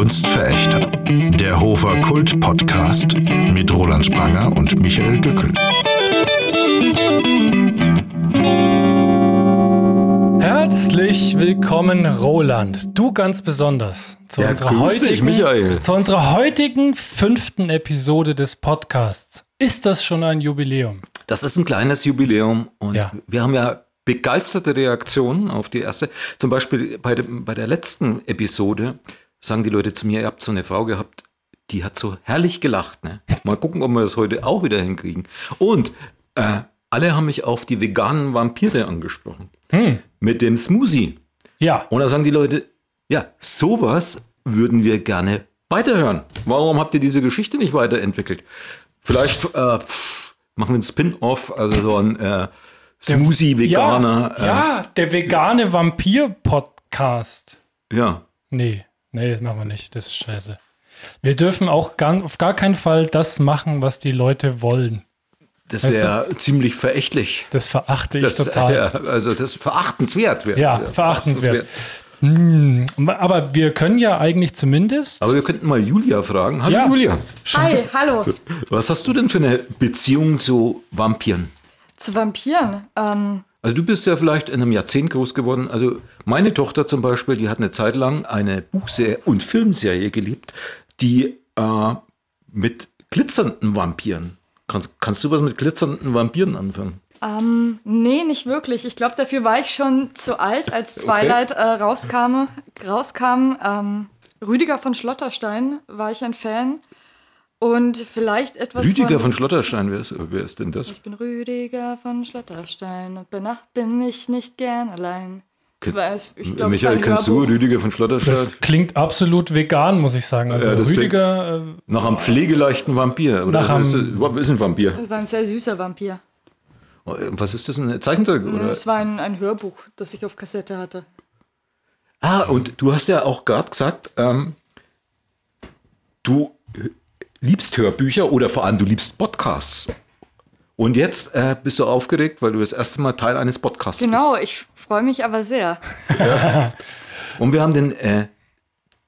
Kunstverächter. Der Hofer Kult Podcast mit Roland Spranger und Michael Dückel. Herzlich willkommen, Roland. Du ganz besonders zu, Ja, unserer, dich, heutigen, Michael. zu unserer heutigen fünften Episode des Podcasts. Ist das schon ein Jubiläum? Das ist ein kleines Jubiläum und Ja. wir haben ja begeisterte Reaktionen auf die erste. Zum Beispiel bei, dem, bei der letzten Episode sagen die Leute zu mir, ihr habt so eine Frau gehabt, die hat so herrlich gelacht. Ne? Mal gucken, ob wir das heute auch wieder hinkriegen. Und äh, alle haben mich auf die veganen Vampire angesprochen. Mit dem Smoothie. Ja, Und da sagen die Leute, ja, sowas würden wir gerne weiterhören. Warum habt ihr diese Geschichte nicht weiterentwickelt? Vielleicht äh, machen wir einen Spin-off, also so ein äh, Smoothie-Veganer. Ja, ja, der vegane Vampir-Podcast. Äh, ja. Nee, nee, das machen wir nicht. Das ist scheiße. Wir dürfen auch gar, auf gar keinen Fall das machen, was die Leute wollen. Das Weißt wäre ziemlich verächtlich. Das verachte ich Das, total. Ja, also das verachtenswert wäre. Ja, verachtenswert. Hm, aber wir können ja eigentlich zumindest. Aber wir könnten mal Julia fragen. Hallo Ja. Julia, Hi, hallo. was hast du denn für eine Beziehung zu Vampiren? Zu Vampiren. Ähm, Also du bist ja vielleicht in einem Jahrzehnt groß geworden. Also meine Tochter zum Beispiel, die hat eine Zeit lang eine Buchserie und Filmserie geliebt, die äh, mit glitzernden Vampiren. Kannst, kannst du was mit glitzernden Vampiren anfangen? ähm, nee, nicht wirklich. Ich glaube, dafür war ich schon zu alt, als Twilight äh, rauskam. rauskam. Ähm, Rüdiger von Schlotterstein war ich ein Fan. Und vielleicht etwas Rüdiger von... von Schlotterstein, wer ist, wer ist denn das? Ich bin Rüdiger von Schlotterstein und bei Nacht bin ich nicht gern allein. Es- ich glaub, Michael, ein kennst du. Rüdiger von Schlotterstein? Das klingt absolut vegan, muss ich sagen. Also Ja, das Rüdiger, äh, Nach einem pflegeleichten Vampir. Oder Nach einem- ist, ist ein Vampir. Das war ein sehr süßer Vampir. Was ist das, ein Zeichentrick? Oder? Es war ein, ein Hörbuch, das ich auf Kassette hatte. Ah, und du hast ja auch gerade gesagt, ähm, du liebst Hörbücher oder vor allem du liebst Podcasts. Und jetzt äh, bist du aufgeregt, weil du das erste Mal Teil eines Podcasts Genau, ich freue mich aber sehr. bist. Und wir haben den äh,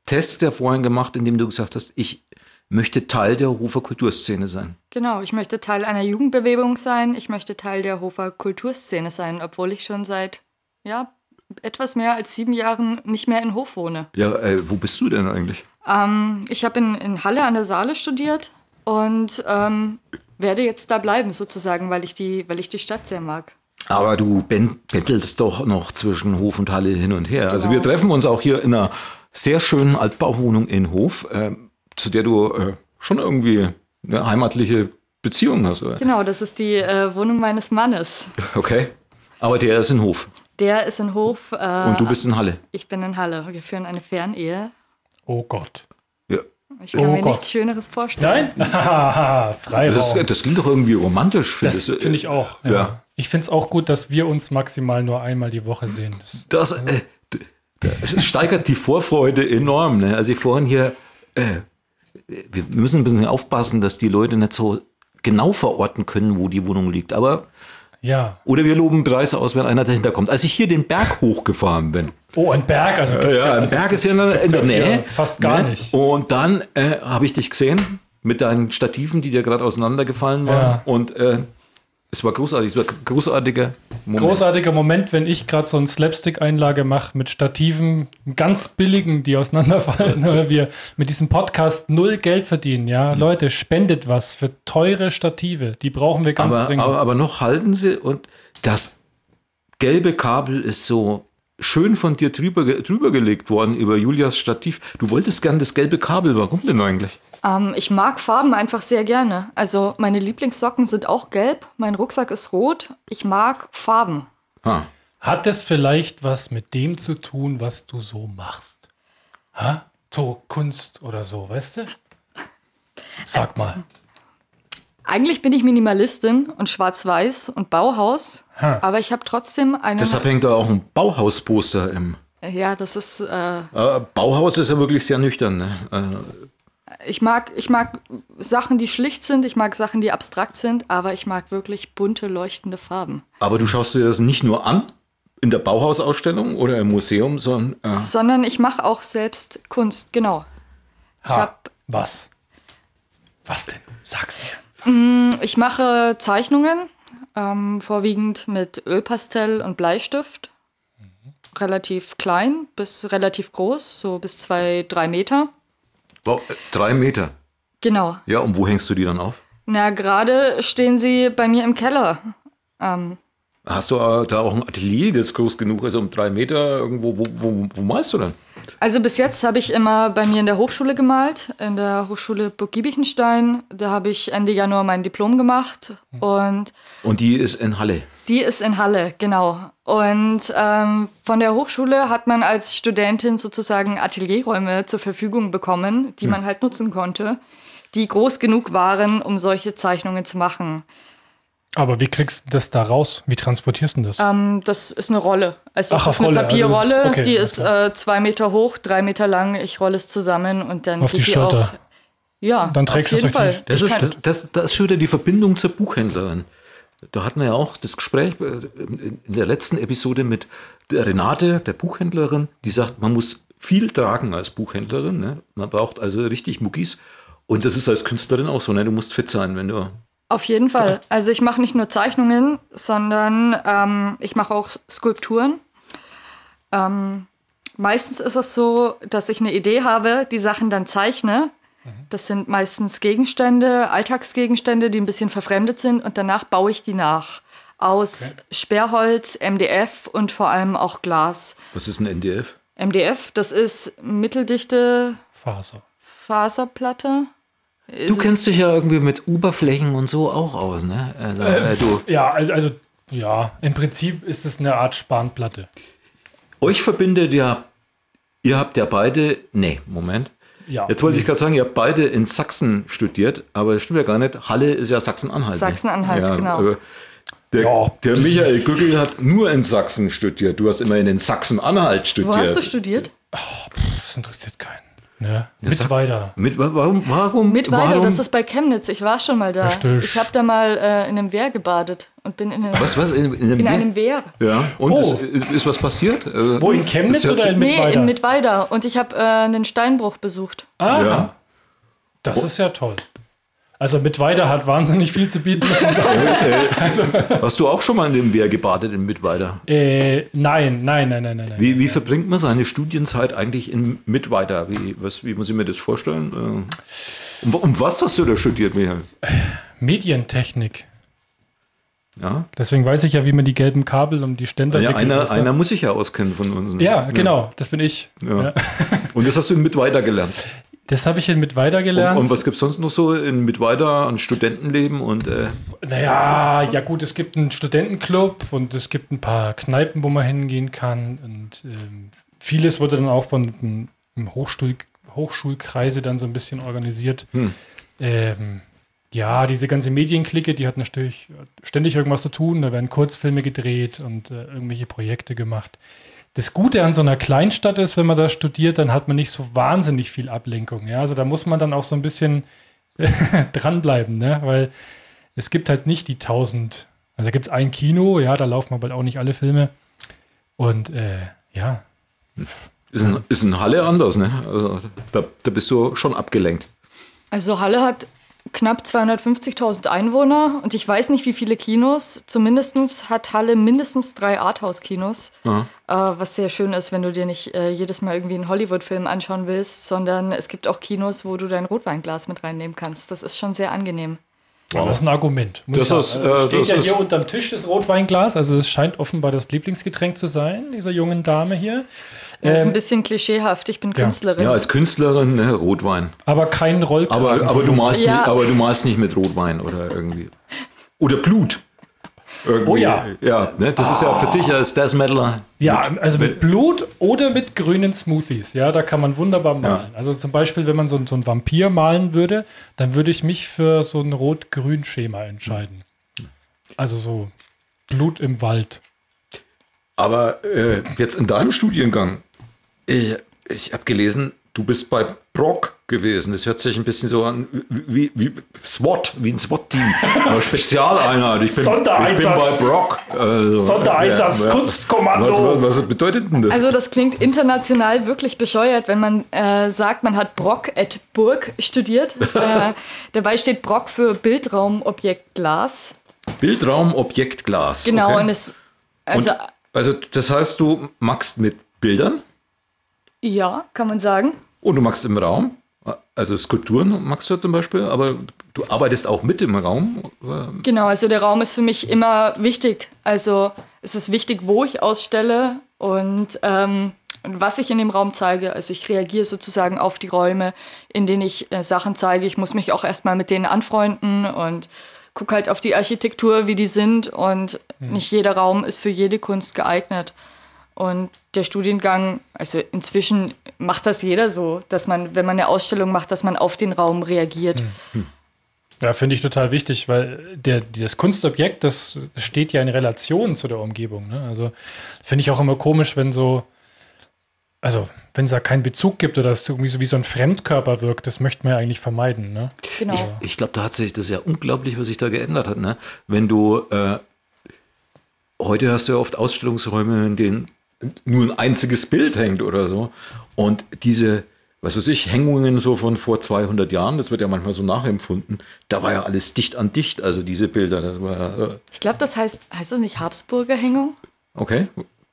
Test ja vorhin gemacht, in dem du gesagt hast, ich möchte Teil der Hofer Kulturszene sein. Genau, ich möchte Teil einer Jugendbewegung sein. Ich möchte Teil der Hofer Kulturszene sein, obwohl ich schon seit ja, etwas mehr als sieben Jahren nicht mehr in Hof wohne. Ja, äh, wo bist du denn eigentlich? Ähm, ich habe in, in Halle an der Saale studiert und ähm, werde jetzt da bleiben, sozusagen, weil ich die, weil ich die Stadt sehr mag. Aber du bettelst doch noch zwischen Hof und Halle hin und her. Also Genau. wir treffen uns auch hier in einer sehr schönen Altbauwohnung in Hof, äh, zu der du äh, schon irgendwie eine heimatliche Beziehung hast. Oder? Genau, das ist die äh, Wohnung meines Mannes. Okay. Aber der ist in Hof Der ist in Hof. Äh, und du bist in Halle. Ich bin in Halle. Wir führen eine Fernehe. Oh Gott. Ja. Ich kann Oh mir Gott. nichts Schöneres vorstellen. Nein? Freiraum. Das, das klingt doch irgendwie romantisch. Das findest du? finde ich auch. Ja. Ja. Ich finde es auch gut, dass wir uns maximal nur einmal die Woche sehen. Das, Das, äh, d- das steigert die Vorfreude enorm. Ne? Also ich vorhin hier, äh, wir müssen ein bisschen aufpassen, dass die Leute nicht so genau verorten können, wo die Wohnung liegt. Aber ja. Oder wir loben Preis aus, wenn einer dahinter kommt. Als ich hier den Berg hochgefahren bin. Oh, ein Berg. Also gibt's Ja, ein also Berg ist ja in der, in der Nähe. hier Fast gar ne? nicht. Und dann äh, habe ich dich gesehen mit deinen Stativen, die dir gerade auseinandergefallen waren. Ja. Und äh, es war großartig. Es war ein großartiger Moment. Großartiger Moment, wenn ich gerade so eine Slapstick-Einlage mache mit Stativen, ganz billigen, die auseinanderfallen, oder wir mit diesem Podcast null Geld verdienen. Ja, Leute, spendet was für teure Stative. Die brauchen wir ganz aber, dringend. aber, aber noch halten sie und das gelbe Kabel ist so schön von dir drüber, drüber gelegt worden über Julias Stativ. Du wolltest gern das gelbe Kabel. Warum denn eigentlich? Ähm, ich mag Farben einfach sehr gerne. Also meine Lieblingssocken sind auch gelb, mein Rucksack ist rot. Ich mag Farben. Ah. Hat es vielleicht was mit dem zu tun, was du so machst? Hä? So Kunst oder so, weißt du? Sag mal. Eigentlich bin ich Minimalistin und schwarz-weiß und Bauhaus, Ha. Aber ich habe trotzdem eine. Deshalb hängt da auch ein Bauhausposter im. ja, das ist. Äh, Äh, Bauhaus ist ja wirklich sehr nüchtern. Ne? Äh, ich mag, ich mag Sachen, die schlicht sind. Ich mag Sachen, die abstrakt sind, aber ich mag wirklich bunte, leuchtende Farben. aber du schaust dir das nicht nur an in der Bauhausausstellung oder im Museum, sondern. Äh, Sondern ich mache auch selbst Kunst. Genau. Ha, hab- was? Was denn? Sag's mir. Ich mache Zeichnungen, ähm, vorwiegend mit Ölpastell und Bleistift. Relativ klein bis relativ groß, so bis zwei, drei Meter. Wow, äh, drei Meter. Genau. Ja, und wo hängst du die dann auf? Na, gerade stehen sie bei mir im Keller. Ähm, Hast du äh, da auch ein Atelier, das ist groß genug, also um drei Meter irgendwo, wo, wo, wo malst du dann? Also bis jetzt habe ich immer bei mir in der Hochschule gemalt, in der Hochschule Burg Giebichenstein. Da habe ich Ende Januar mein Diplom gemacht und Und die ist in Halle. die ist in Halle, genau. Und ähm, von der Hochschule hat man als Studentin sozusagen Atelierräume zur Verfügung bekommen, die man halt nutzen konnte, die groß genug waren, um solche Zeichnungen zu machen. Aber wie kriegst du das da raus? Wie transportierst du das? Ähm, das ist eine Rolle. Also Ach, es auf ist eine Rolle, also Papierrolle, das ist- okay, die ist äh, zwei Meter hoch, drei Meter lang. Ich rolle es zusammen und dann Auf die Schulter. auch. Ja, Dann trägst auf du jeden Fall. Das Ich ist, das, das, das ist schon wieder die Verbindung zur Buchhändlerin. Da hatten wir ja auch das Gespräch äh, in in der letzten Episode mit der Renate, der Buchhändlerin, die sagt, man muss viel tragen als Buchhändlerin. Ne? Man braucht also richtig Muckis. Und das ist als Künstlerin auch so. Ne? Du musst fit sein, wenn du. Auf jeden Fall. Also ich mache nicht nur Zeichnungen, sondern ähm, ich mache auch Skulpturen. Ähm, meistens ist es so, dass ich eine Idee habe, die Sachen dann zeichne. Das sind meistens Gegenstände, Alltagsgegenstände, die ein bisschen verfremdet sind und danach baue ich die nach. Aus Sperrholz, MDF und vor allem auch Glas. Was ist ein NDF? MDF, das ist mitteldichte Faser. Faserplatte. Du kennst dich ja irgendwie mit Oberflächen und so auch aus, ne? Also, äh, du, Ja, also, ja, im Prinzip ist es eine Art Spanplatte. euch verbindet ja, ihr habt ja beide, nee, Moment. Ja. Jetzt wollte ich gerade sagen, ihr habt beide in Sachsen studiert, aber das stimmt ja gar nicht. Halle ist ja Sachsen-Anhalt. ne? Sachsen-Anhalt, genau. aber Der, Ja. der Michael Gückel hat nur in Sachsen studiert. Du hast immerhin in Sachsen-Anhalt studiert. Wo hast du studiert? Das interessiert keinen. Ne? Mit weiter. Mit, wa- warum? warum Mit weiter, warum, das ist bei Chemnitz. Ich war schon mal da. Richtig. Ich habe da mal äh, in einem Wehr gebadet und bin in, einem, Was, was? In, in, in einem Wehr. Ja, und Oh. ist, ist was passiert? Äh, Wo, in Chemnitz oder in sich- Nee, Mittweida? in Mittweida. Und ich habe äh, einen Steinbruch besucht. Aha. Ja. Das ist ja toll. Also Mittweida hat wahnsinnig viel zu bieten. man sagen. Hast du auch schon mal in dem Wehr gebadet in Mittweida? äh, nein, nein, nein, nein, nein. Wie, wie verbringt man seine Studienzeit eigentlich in Mittweida? Wie, was, wie muss ich mir das vorstellen? Äh, um, um was hast du da studiert, Michael? Medientechnik. Ja, Deswegen weiß ich ja, wie man die gelben Kabel um die Ständer ja wickelt, einer, einer muss sich ja auskennen von uns. ne? Ja, genau, das bin ich. Ja. Ja. Und das hast du in Mittweida gelernt. Das habe ich in Mittweida Und, gelernt. und was gibt es sonst noch so in Mittweida an Studentenleben? Und äh, Naja, ja gut, es gibt einen Studentenclub und es gibt ein paar Kneipen, wo man hingehen kann. Und ähm, vieles wurde dann auch von dem Hochschul Hochschulkreise dann so ein bisschen organisiert. Ähm, ja, diese ganze Medienklicke, die hat natürlich ständig irgendwas zu tun. Da werden Kurzfilme gedreht und äh, irgendwelche Projekte gemacht. Das Gute an so einer Kleinstadt ist, wenn man da studiert, dann hat man nicht so wahnsinnig viel Ablenkung. Ja? Also da muss man dann auch so ein bisschen dranbleiben, ne? weil es gibt halt nicht die tausend. Also da gibt es ein Kino, ja, da laufen aber auch nicht alle Filme. Und äh, ja, ist, in, ist in Halle anders, ne? Also, da, da bist du schon abgelenkt. Also Halle hat knapp 250.000 Einwohner und ich weiß nicht, wie viele Kinos. Zumindest hat Halle mindestens drei Arthouse-Kinos, Aha. äh, was sehr schön ist, wenn du dir nicht äh, jedes Mal irgendwie einen Hollywood-Film anschauen willst, sondern es gibt auch Kinos, wo du dein Rotweinglas mit reinnehmen kannst. Das ist schon sehr angenehm. Das ist ein Argument. muss Das ist, äh, steht das ja ist- hier unterm Tisch das Rotweinglas, also es scheint offenbar das Lieblingsgetränk zu sein, dieser jungen Dame hier. Das ist Ähm, ein bisschen klischeehaft. Ich bin Künstlerin. Ja, als Künstlerin, ne, Rotwein. aber kein Rollkragen. Aber, aber, du malst Ja. nicht, aber du malst nicht mit Rotwein oder irgendwie. Oder Blut. Irgendwie. Oh ja. Ja, ne, das ist ja für dich als Death Metaler. Ja, also mit Blut oder mit grünen Smoothies. Ja, da kann man wunderbar malen. Also zum Beispiel, wenn man so, so einen Vampir malen würde, dann würde ich mich für so ein Rot-Grün-Schema entscheiden. Also so Blut im Wald. Aber äh, jetzt in deinem Studiengang, ich, ich habe gelesen, du bist bei Brock gewesen. Das hört sich ein bisschen so an wie, wie SWAT, wie ein SWAT-Team. Spezialeinheit. Ich bin, ich bin bei Brock. Also, Sondereinsatz, ja, ja. Kunstkommando. Was, was, was bedeutet denn das? Also das klingt international wirklich bescheuert, wenn man äh, sagt, man hat Brock at Burg studiert. äh, dabei steht Brock für Bildraumobjekt Glas. Bildraum, Objekt, Glas. Genau, okay. und es also Und, also das heißt, du magst mit Bildern ja, kann man sagen. Und du magst im Raum. Also Skulpturen magst du ja zum Beispiel, aber du arbeitest auch mit im Raum. Genau, also der Raum ist für mich immer wichtig. Also es ist wichtig, wo ich ausstelle und, ähm, und was ich in dem Raum zeige. Also ich reagiere sozusagen auf die Räume, in denen ich äh, Sachen zeige. Ich muss mich auch erstmal mit denen anfreunden und gucke halt auf die Architektur, wie die sind. Und nicht jeder Raum ist für jede Kunst geeignet. Und der Studiengang, also inzwischen macht das jeder so, dass man, wenn man eine Ausstellung macht, dass man auf den Raum reagiert. Ja, finde ich total wichtig, weil der, das Kunstobjekt, das steht ja in Relation zu der Umgebung. Ne? Also finde ich auch immer komisch, wenn so, also wenn es da keinen Bezug gibt oder es irgendwie so wie so ein Fremdkörper wirkt, das möchte man ja eigentlich vermeiden. Ne? Genau. Ich glaube, da hat sich das ist ja unglaublich, was sich da geändert hat. Ne? Wenn du äh, heute hast du ja oft Ausstellungsräume, in denen nur ein einziges Bild hängt oder so. Und diese, was weiß ich, Hängungen so von vor 200 Jahren, das wird ja manchmal so nachempfunden, da war ja alles dicht an dicht, also diese Bilder. Das war ja, äh, Ich glaube, das heißt, heißt das nicht Habsburger Hängung? okay.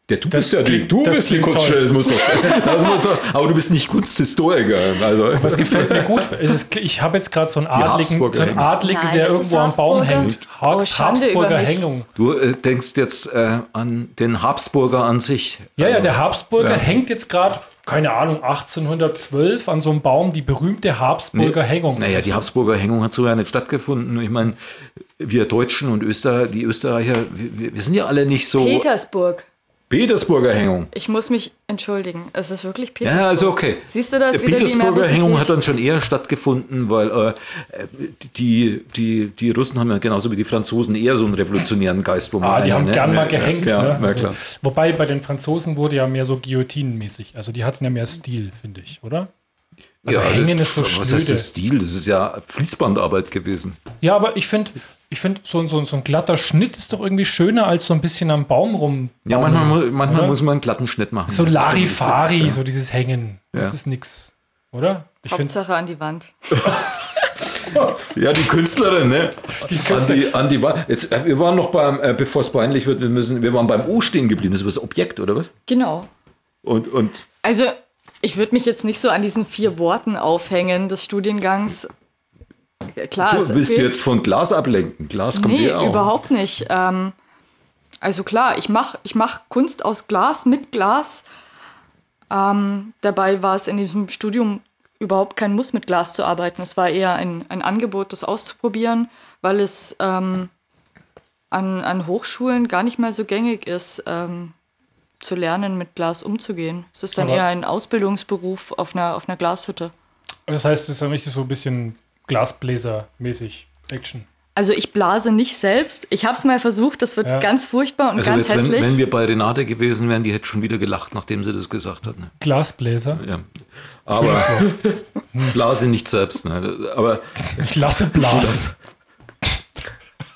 Der, du Das bist ja die, klingt- du das bist die klingt Kunststelle, das muss doch, das muss doch, aber du bist nicht Kunsthistoriker. Also, Das gefällt mir gut. Es ist, ich habe jetzt gerade so einen Adligen, so einen. Adligen Nein, der irgendwo am Baum hängt. Ha Oh, Habsburger. Hängung. du äh, denkst jetzt äh, an den Habsburger an sich. Ja, ja, der Habsburger Ja. hängt jetzt gerade, keine Ahnung, 1812 an so einem Baum, die berühmte Habsburger Hängung. Naja, die Habsburger Hängung hat so ja nicht stattgefunden. Ich meine, wir Deutschen und Österreich, die Österreicher, wir, wir sind ja alle nicht so. Petersburg. Petersburger Hängung. Ich muss mich entschuldigen. Es ist wirklich Petersburg. Ja, also okay. Siehst du das Die Petersburger? Hängung hat dann schon eher stattgefunden, weil äh, die, die, die Russen haben ja genauso wie die Franzosen eher so einen revolutionären Geist. Wo Ah, man die haben ne? gern mal gehängt. Ja, ne? ja, Also, klar. wobei bei den Franzosen wurde ja mehr so guillotinenmäßig. Also die hatten ja mehr Stil, finde ich, oder? Also ja, hängen ist so Was heißt das Stil? Das ist ja Fließbandarbeit gewesen. Ja, aber ich finde, ich find, so, so, so ein glatter Schnitt ist doch irgendwie schöner als so ein bisschen am Baum rum. Ja, manchmal, manchmal oder? muss man einen glatten Schnitt machen. So Larifari, stimmt. so dieses Hängen. Das Ja. ist nix, oder? Ich finde, Hauptsache an die Wand. Ja, die Künstlerin, ne? Die An Künstlerin. die, an die Wand. Jetzt, äh, wir waren noch beim, äh, bevor es peinlich wird, wir müssen, wir waren beim O stehen geblieben. Das ist das Objekt, oder was? Genau. Und, und Also, ich würde mich jetzt nicht so an diesen vier Worten aufhängen des Studiengangs. Klar, du willst fehlt- jetzt von Glas ablenken. Glas kommt Nee, dir auch. überhaupt nicht. Ähm, also klar, ich mache ich mach Kunst aus Glas, mit Glas. Ähm, dabei war es in diesem Studium überhaupt kein Muss, mit Glas zu arbeiten. Es war eher ein, ein Angebot, das auszuprobieren, weil es ähm, an, an Hochschulen gar nicht mehr so gängig ist, ähm, zu lernen, mit Glas umzugehen. Es ist dann Aber- eher ein Ausbildungsberuf auf einer, auf einer Glashütte. das heißt, es ist dann richtig so ein bisschen Glasbläser-mäßig Action. Also ich blase nicht selbst. Ich habe es mal versucht, das wird Ja. ganz furchtbar und Also ganz jetzt, wenn, hässlich. wenn wir bei Renate gewesen wären, die hätte schon wieder gelacht, nachdem sie das gesagt hat. Ne? Glasbläser. Ja. Aber Blase nicht selbst. Ne? Aber Ich lasse blasen.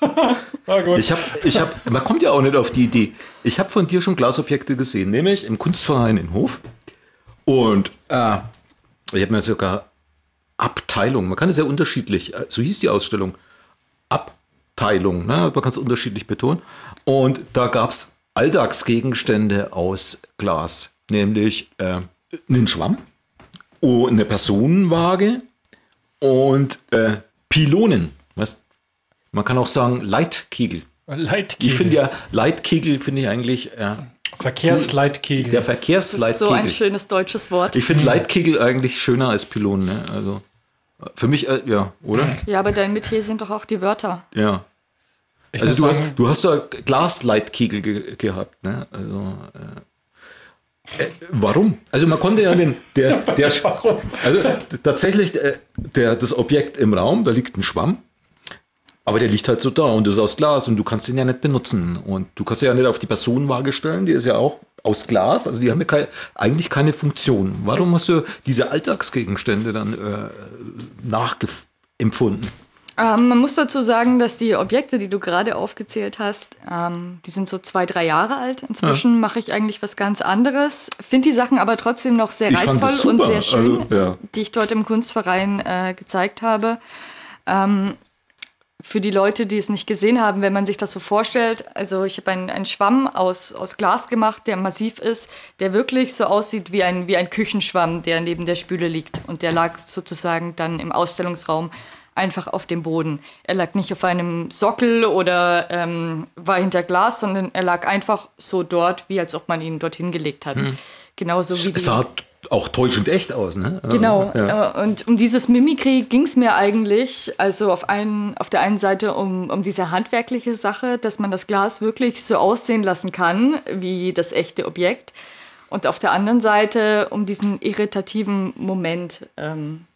Ah, gut. ich habe, ich hab, man kommt ja auch nicht auf die Idee. Ich habe von dir schon Glasobjekte gesehen, nämlich im Kunstverein in Hof. Und äh, ich habe mir sogar Abteilung, man kann es ja unterschiedlich, äh, so hieß die Ausstellung, Abteilung, ne? man kann es unterschiedlich betonen. Und da gab es Alltagsgegenstände aus Glas, nämlich äh, einen Schwamm, eine Personenwaage und äh, Pylonen. Weißt? Man kann auch sagen Leitkegel. Leitkegel. Ich finde ja, Leitkegel finde ich eigentlich äh, Verkehrsleitkegel. der Das ist Verkehrsleitkegel. so ein schönes deutsches Wort. Ich finde Leitkegel eigentlich schöner als Pylonen. Ne? Also für mich, äh, ja, oder? Ja, aber dein Metier sind doch auch die Wörter. Ja. ich Also du hast, sagen, du hast da Glasleitkegel ge gehabt, ne? Also äh, äh, warum? Also man konnte ja den, der, der warum? also tatsächlich äh, der, das Objekt im Raum, da liegt ein Schwamm Aber der liegt halt so da und ist aus Glas und du kannst ihn ja nicht benutzen. Und du kannst ja nicht auf die Personenwaage stellen, die ist ja auch aus Glas, also die haben ja keine, eigentlich keine Funktion. Warum hast du diese Alltagsgegenstände dann äh, nachempfunden? Ähm, man muss dazu sagen, dass die Objekte, die du gerade aufgezählt hast, ähm, die sind so zwei, drei Jahre alt. Inzwischen ja. mache ich eigentlich was ganz anderes, finde die Sachen aber trotzdem noch sehr ich reizvoll und sehr schön, also, ja. die ich dort im Kunstverein äh, gezeigt habe. Ähm, für die Leute, die es nicht gesehen haben, wenn man sich das so vorstellt, also ich habe einen, einen Schwamm aus, aus Glas gemacht, der massiv ist, der wirklich so aussieht wie ein, wie ein Küchenschwamm, der neben der Spüle liegt. Und der lag sozusagen dann im Ausstellungsraum einfach auf dem Boden. Er lag nicht auf einem Sockel oder ähm, war hinter Glas, sondern er lag einfach so dort, wie als ob man ihn dorthin gelegt hat. Hm. Genauso wie es sah auch täuschend echt aus, ne? Genau. Ja. Äh, und um dieses Mimikry ging es mir eigentlich, also auf, einen, auf der einen Seite um, um diese handwerkliche Sache, dass man das Glas wirklich so aussehen lassen kann, wie das echte Objekt. Und auf der anderen Seite um diesen irritativen Moment. Ähm,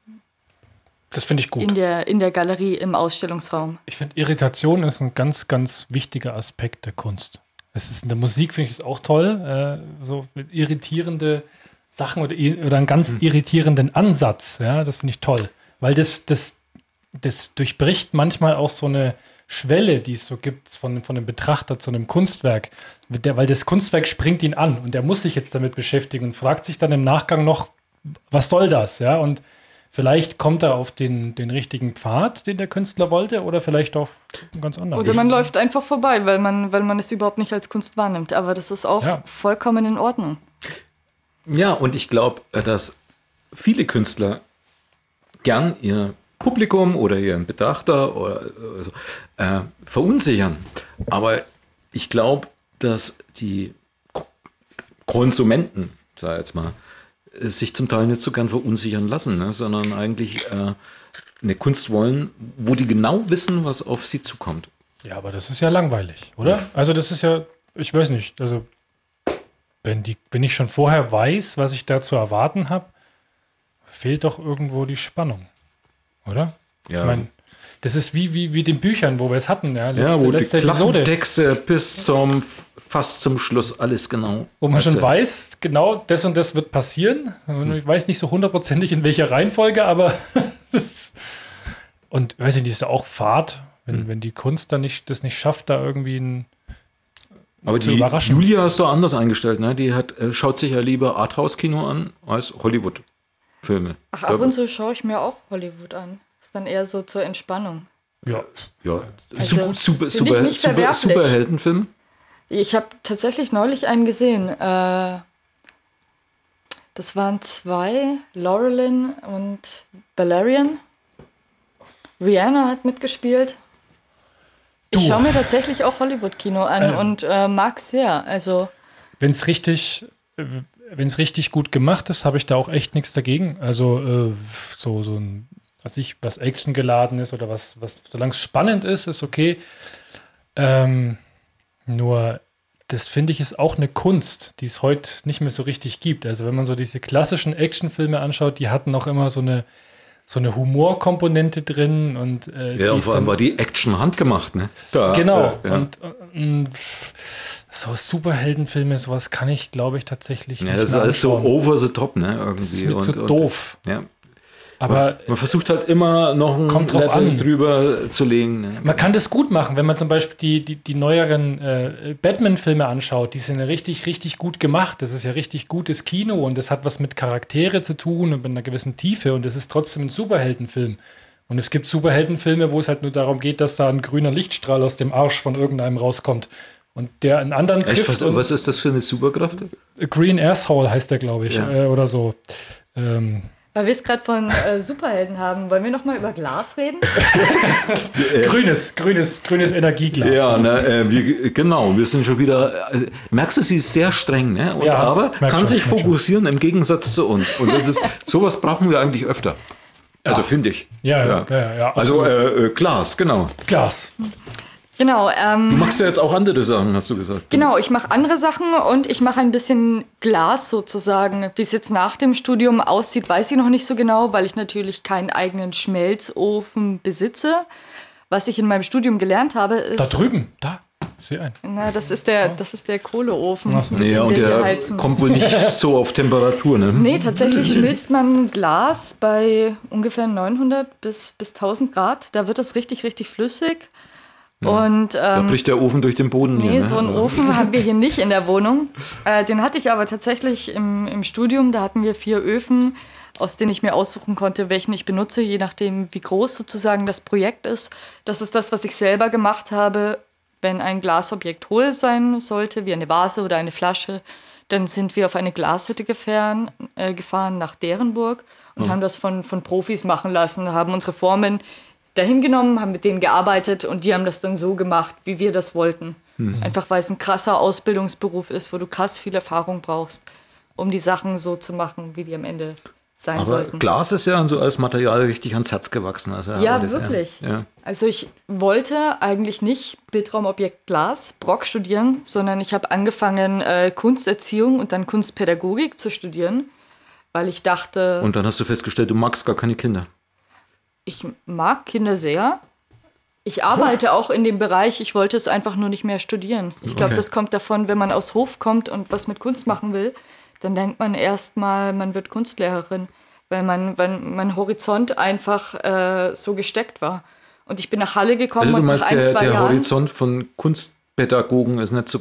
das finde ich gut. In der, in der Galerie, im Ausstellungsraum. Ich finde, Irritation ist ein ganz, ganz wichtiger Aspekt der Kunst. Es ist in der Musik, finde ich es auch toll, äh, so irritierende Sachen oder, oder einen ganz hm. irritierenden Ansatz. Ja, das finde ich toll. Weil das, das, das durchbricht manchmal auch so eine Schwelle, die es so gibt von, von dem Betrachter zu einem Kunstwerk. Der, weil das Kunstwerk springt ihn an und er muss sich jetzt damit beschäftigen und fragt sich dann im Nachgang noch, was soll das? Ja, und Vielleicht kommt er auf den, den richtigen Pfad, den der Künstler wollte, oder vielleicht auf einen ganz anderen. Oder man läuft einfach vorbei, weil man, weil man es überhaupt nicht als Kunst wahrnimmt. Aber das ist auch ja. vollkommen in Ordnung. Ja, und ich glaube, dass viele Künstler gern ihr Publikum oder ihren Betrachter oder also, äh, verunsichern. Aber ich glaube, dass die Konsumenten, sag jetzt mal, sich zum Teil nicht so gern verunsichern lassen, ne, sondern eigentlich äh, eine Kunst wollen, wo die genau wissen, was auf sie zukommt. Ja, aber das ist ja langweilig, oder? Ja. Also das ist ja, ich weiß nicht, also wenn, die, wenn ich schon vorher weiß, was ich da zu erwarten habe, fehlt doch irgendwo die Spannung, oder? Ja. Ich meine, das ist wie, wie, wie den Büchern, wo wir es hatten, ja, letzte, ja wo letzte die Episode. Texte bis zum fast zum Schluss alles genau. Wo man schon weiß, genau das und das wird passieren. Und ich weiß nicht so hundertprozentig in welcher Reihenfolge, aber und weiß ich nicht, ist ja auch Fahrt, wenn, mhm. wenn die Kunst dann nicht, das nicht schafft, da irgendwie ein aber die Julia hast du anders eingestellt, ne? Die hat, äh, schaut sich ja lieber Arthouse-Kino an als Hollywood-Filme. Ach, ab und zu schaue ich mir auch Hollywood an. Ist dann eher so zur Entspannung. Ja. Ja. Also, super, super, super, Superheldenfilm? Ich habe tatsächlich neulich einen gesehen. Äh, das waren zwei, Laurelin und Valerian. Rihanna hat mitgespielt. Du. Ich schaue mir tatsächlich auch Hollywood-Kino an ähm, und äh, mag sehr. Also wenn es richtig, wenn es richtig gut gemacht ist, habe ich da auch echt nichts dagegen. Also äh, so so ein was ich, was Action geladen ist oder was, was, solange es spannend ist, ist okay. Ähm, nur, das finde ich ist auch eine Kunst, die es heute nicht mehr so richtig gibt. Also, wenn man so diese klassischen Actionfilme anschaut, die hatten auch immer so eine, so eine Humorkomponente drin und äh, ja, und vor allem war die Action handgemacht, ne? Da, genau. Äh, ja. Und, und so Superheldenfilme, sowas kann ich, glaube ich, tatsächlich ja, nicht. Ja, das ist alles so over the top, ne? Irgendwie. Das ist mir und, zu doof. ja. Aber man, versucht halt immer noch ein kommt drauf Level an. drüber zu legen. Ne? Man kann das gut machen, wenn man zum Beispiel die, die, die neueren äh, Batman-Filme anschaut. Die sind ja richtig, richtig gut gemacht. Das ist ja richtig gutes Kino und das hat was mit Charaktere zu tun und mit einer gewissen Tiefe und es ist trotzdem ein Superheldenfilm. Und es gibt Superheldenfilme, wo es halt nur darum geht, dass da ein grüner Lichtstrahl aus dem Arsch von irgendeinem rauskommt. Und der einen anderen trifft. Was, was, ist das für eine Superkraft? Green Asshole heißt der, glaube ich, ja. äh, oder so. Ähm, weil wir es gerade von äh, Superhelden haben, wollen wir noch mal über Glas reden? grünes, grünes, grünes Energieglas. Ja, ne, äh, wir, genau. Wir sind schon wieder. Äh, merkst du, sie ist sehr streng, ne? Und, ja, aber kann schon, sich fokussieren schon. im Gegensatz zu uns. Und das ist sowas brauchen wir eigentlich öfter. Also ja. finde ich. Ja, ja, ja. ja also äh, äh, Glas, genau. Glas. Genau. Ähm, du machst ja jetzt auch andere Sachen, hast du gesagt. Genau, ich mache andere Sachen und ich mache ein bisschen Glas sozusagen. Wie es jetzt nach dem Studium aussieht, weiß ich noch nicht so genau, weil ich natürlich keinen eigenen Schmelzofen besitze. was ich in meinem Studium gelernt habe, ist. Da drüben, da. Sehe ein. Na, das ist der, das ist der Kohleofen. Ach Ja, und der heizen. kommt wohl nicht so auf Temperatur, ne? Nee, tatsächlich schmilzt man Glas bei ungefähr 900 bis, bis 1000 Grad. Da wird es richtig, richtig flüssig. Und Da ähm, bricht der Ofen durch den Boden nee, hier. Ne? so einen Ofen haben wir hier nicht in der Wohnung. Äh, den hatte ich aber tatsächlich im, im Studium. Da hatten wir vier Öfen, aus denen ich mir aussuchen konnte, welchen ich benutze, je nachdem, wie groß sozusagen das Projekt ist. Das ist das, was ich selber gemacht habe. Wenn ein Glasobjekt hohl sein sollte, wie eine Vase oder eine Flasche, dann sind wir auf eine Glashütte gefahren, äh, gefahren nach Derenburg und haben das von, von Profis machen lassen, haben unsere Formen dahin genommen, haben mit denen gearbeitet und die haben das dann so gemacht, wie wir das wollten. Einfach weil es ein krasser Ausbildungsberuf ist, wo du krass viel Erfahrung brauchst, um die Sachen so zu machen, wie die am Ende sein Aber sollten. Glas ist ja so als Material richtig ans Herz gewachsen. Also, Ja, das- wirklich. Ja. Also ich wollte eigentlich nicht Bildraumobjekt Glas, Brock studieren, sondern ich habe angefangen, äh, Kunsterziehung und dann Kunstpädagogik zu studieren, weil ich dachte, Und dann hast du festgestellt, du magst gar keine Kinder. Ich mag Kinder sehr. Ich arbeite auch in dem Bereich, ich wollte es einfach nur nicht mehr studieren. Ich glaube, Okay. das kommt davon, wenn man aus Hof kommt und was mit Kunst machen will, dann denkt man erstmal, man wird Kunstlehrerin, weil man, wenn mein Horizont einfach äh, so gesteckt war. Und ich bin nach Halle gekommen Also und nach ein, der, zwei der Jahren. Horizont von Kunstpädagogen ist nicht so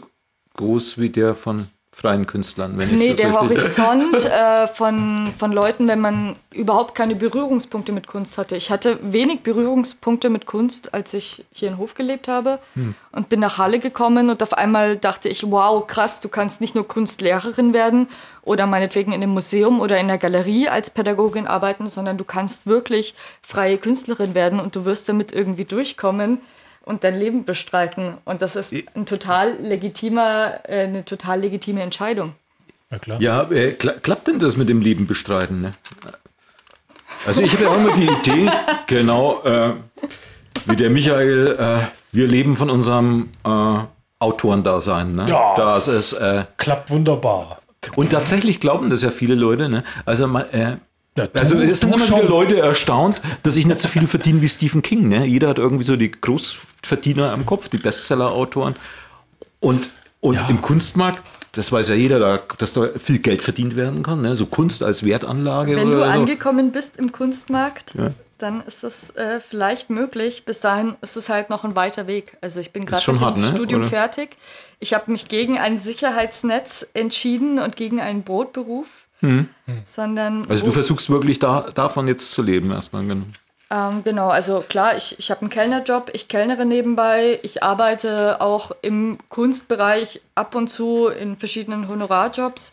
groß wie der von freien Künstlern. Wenn Nee, ich das der Horizont äh, von, von Leuten, wenn man überhaupt keine Berührungspunkte mit Kunst hatte. Ich hatte wenig Berührungspunkte mit Kunst, als ich hier in Hof gelebt habe und bin nach Halle gekommen und auf einmal dachte ich, wow, krass, du kannst nicht nur Kunstlehrerin werden oder meinetwegen in einem Museum oder in der Galerie als Pädagogin arbeiten, sondern du kannst wirklich freie Künstlerin werden und du wirst damit irgendwie durchkommen und dein Leben bestreiten. Und das ist ein total legitimer, äh, eine total legitime Entscheidung. Ja, klar. Ja, äh, kla klappt denn das mit dem Leben bestreiten? Ne? Also ich habe ja auch immer die Idee, genau, äh, wie der Michael, äh, wir leben von unserem äh, Autorendasein. Ne? Ja. Das ist, äh, Klappt wunderbar. und tatsächlich glauben das ja viele Leute. Ne? Also, man, äh, Ja, also es sind immer wieder schon. Leute erstaunt, dass ich nicht so viel verdiene wie Stephen King. Ne? Jeder hat irgendwie so die Großverdiener am Kopf, die Bestseller-Autoren. Und, und Ja. im Kunstmarkt, das weiß ja jeder, da, dass da viel Geld verdient werden kann. Ne? So Kunst als Wertanlage Wenn du so. angekommen bist im Kunstmarkt, Ja. dann ist es äh, vielleicht möglich. Bis dahin ist es halt noch ein weiter Weg. Also ich bin gerade mit dem hart, ne? Studium Oder? fertig. Ich habe mich gegen ein Sicherheitsnetz entschieden und gegen einen Brotberuf. Sondern Also du versuchst wirklich da, davon jetzt zu leben erstmal. Genau. Ähm, genau, also klar, ich, ich habe einen Kellnerjob, ich kellnere nebenbei, ich arbeite auch im Kunstbereich ab und zu in verschiedenen Honorarjobs,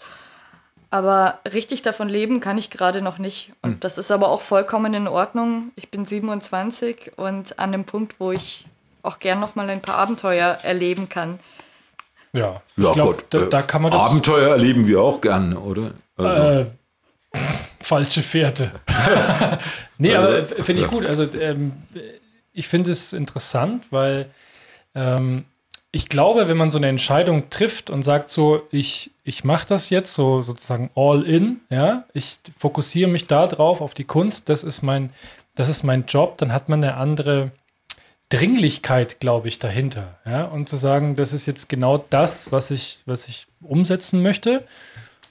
aber richtig davon leben kann ich gerade noch nicht. Und das ist aber auch vollkommen in Ordnung. Ich bin 27 und an dem Punkt, wo ich auch gern noch mal ein paar Abenteuer erleben kann. Ja, Ja, glaub, Gott. Da, äh, da kann man das. Abenteuer erleben wir auch gerne, oder? Also, Äh, falsche Fährte. nee, aber f- finde ich gut. Also ähm, ich finde es interessant, weil ähm, ich glaube, wenn man so eine Entscheidung trifft und sagt so, ich, ich mache das jetzt so sozusagen all in, ja, ich fokussiere mich da drauf auf die Kunst, das ist mein, das ist mein Job, dann hat man eine andere Dringlichkeit, glaube ich, dahinter. Ja? Und zu sagen, das ist jetzt genau das, was ich, was ich umsetzen möchte.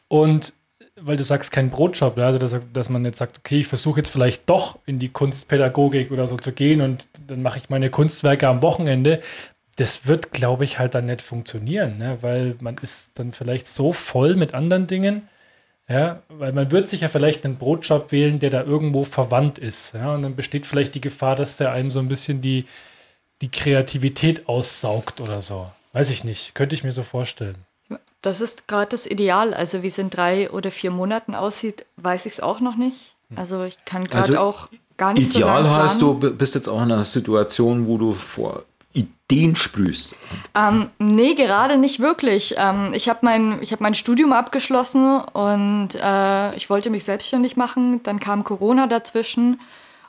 Und weil du sagst, kein Brotjob, also dass, dass man jetzt sagt, okay, ich versuche jetzt vielleicht doch in die Kunstpädagogik oder so zu gehen und dann mache ich meine Kunstwerke am Wochenende. Das wird, glaube ich, halt dann nicht funktionieren, ne? weil man ist dann vielleicht so voll mit anderen Dingen, ja, weil man wird sich ja vielleicht einen Brotjob wählen, der da irgendwo verwandt ist. Ja, und dann besteht vielleicht die Gefahr, dass der einem so ein bisschen die, die Kreativität aussaugt oder so. Weiß ich nicht. Könnte ich mir so vorstellen. Das ist gerade das Ideal. Also wie es in drei oder vier Monaten aussieht, weiß ich es auch noch nicht. Also ich kann gerade Also auch gar nicht Ideal so lange heißt, du bist jetzt auch in einer Situation, wo du vor Ideen sprühst. Ähm, nee, gerade nicht wirklich. Ähm, ich habe mein, ich hab mein Studium abgeschlossen und äh, ich wollte mich selbstständig machen. Dann kam Corona dazwischen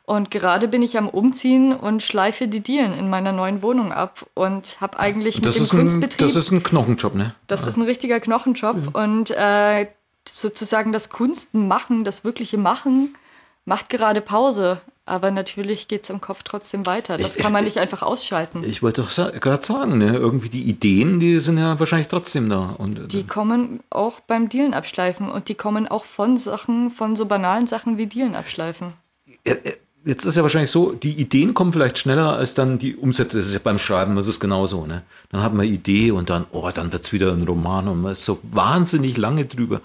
und gerade bin ich am Umziehen und schleife die Dielen in meiner neuen Wohnung ab und habe eigentlich mit Das dem ist, ein, Kunstbetrieb... das ist ein Knochenjob, ne? Das ist ein richtiger Knochenjob und äh, sozusagen das Kunstmachen, das wirkliche Machen, macht gerade Pause. aber natürlich geht es im Kopf trotzdem weiter. Das kann man nicht einfach ausschalten. Ich wollte doch sa gerade sagen, ne? irgendwie die Ideen, die sind ja wahrscheinlich trotzdem da. Und, äh, Die kommen auch beim Dealen abschleifen und die kommen auch von Sachen, von so banalen Sachen wie Dealen abschleifen. Jetzt ist ja wahrscheinlich so, die Ideen kommen vielleicht schneller als dann die Umsätze. Das ist ja beim Schreiben, das ist genauso. Ne? Dann hat man Idee und dann, oh, dann wird es wieder ein Roman und man ist so wahnsinnig lange drüber.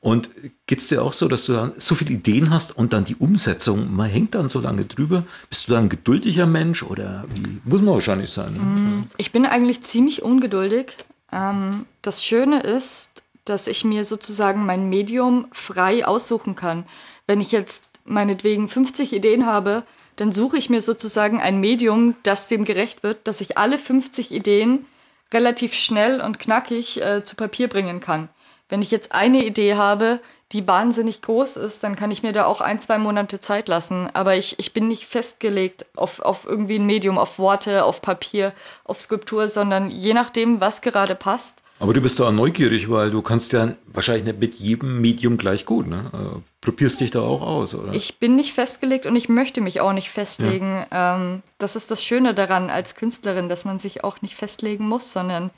Und geht es dir auch so, dass du dann so viele Ideen hast und dann die Umsetzung, man hängt dann so lange drüber? Bist du dann ein geduldiger Mensch oder wie? Muss man wahrscheinlich sein. Ne? Ich bin eigentlich ziemlich ungeduldig. Ähm, das Schöne ist, dass ich mir sozusagen mein Medium frei aussuchen kann. Wenn ich jetzt meinetwegen 50 Ideen habe, dann suche ich mir sozusagen ein Medium, das dem gerecht wird, dass ich alle 50 Ideen relativ schnell und knackig äh, zu Papier bringen kann. Wenn ich jetzt eine Idee habe, die wahnsinnig groß ist, dann kann ich mir da auch ein, zwei Monate Zeit lassen. Aber ich, ich bin nicht festgelegt auf, auf irgendwie ein Medium, auf Worte, auf Papier, auf Skulptur, sondern je nachdem, was gerade passt. Aber du bist da neugierig, weil du kannst ja wahrscheinlich nicht mit jedem Medium gleich gut. Ne? Probierst dich da auch aus, oder? Ich bin nicht festgelegt und ich möchte mich auch nicht festlegen. Ähm, das ist das Schöne daran als Künstlerin, dass man sich auch nicht festlegen muss, sondern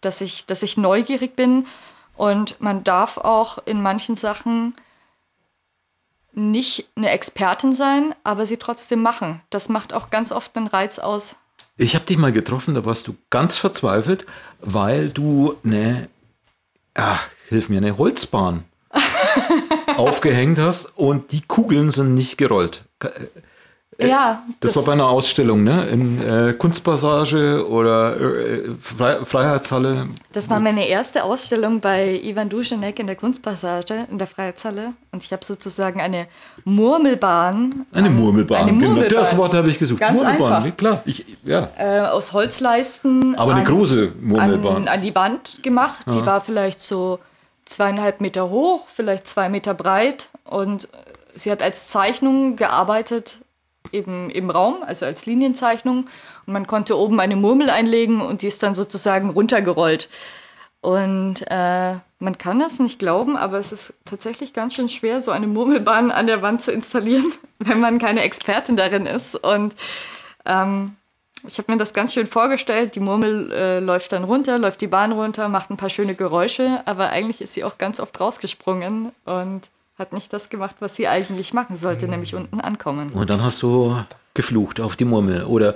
dass ich, dass ich neugierig bin und man darf auch in manchen Sachen nicht eine Expertin sein, aber sie trotzdem machen. Das macht auch ganz oft einen Reiz aus. Ich habe dich mal getroffen, da warst du ganz verzweifelt, weil du eine, ach, hilf mir, eine Holzbahn aufgehängt hast und die Kugeln sind nicht gerollt. Ja, Das, war bei einer Ausstellung, ne? In äh, Kunstpassage oder äh, Fre Freiheitshalle. Das war meine erste Ausstellung bei Ivan Duschenek in der Kunstpassage in der Freiheitshalle. Und ich habe sozusagen eine Murmelbahn. Eine Murmelbahn, Eine genau. Murmelbahn. Das Wort habe ich gesucht. Ganz Murmelbahn, einfach. klar. Ich, ja. Äh, aus Holzleisten. Aber eine an- große Murmelbahn. An, an die Wand gemacht. Die war vielleicht so zweieinhalb Meter hoch, vielleicht zwei Meter breit. Und sie hat als Zeichnung gearbeitet eben im Raum, also als Linienzeichnung. Und man konnte oben eine Murmel einlegen und die ist dann sozusagen runtergerollt. Und äh, man kann das nicht glauben, aber es ist tatsächlich ganz schön schwer, so eine Murmelbahn an der Wand zu installieren, wenn man keine Expertin darin ist. Und ähm, ich habe mir das ganz schön vorgestellt. Die Murmel äh, läuft dann runter, läuft die Bahn runter, macht ein paar schöne Geräusche, aber eigentlich ist sie auch ganz oft rausgesprungen und hat nicht das gemacht, was sie eigentlich machen sollte, nämlich unten ankommen. Und dann hast du geflucht auf die Murmel. Oder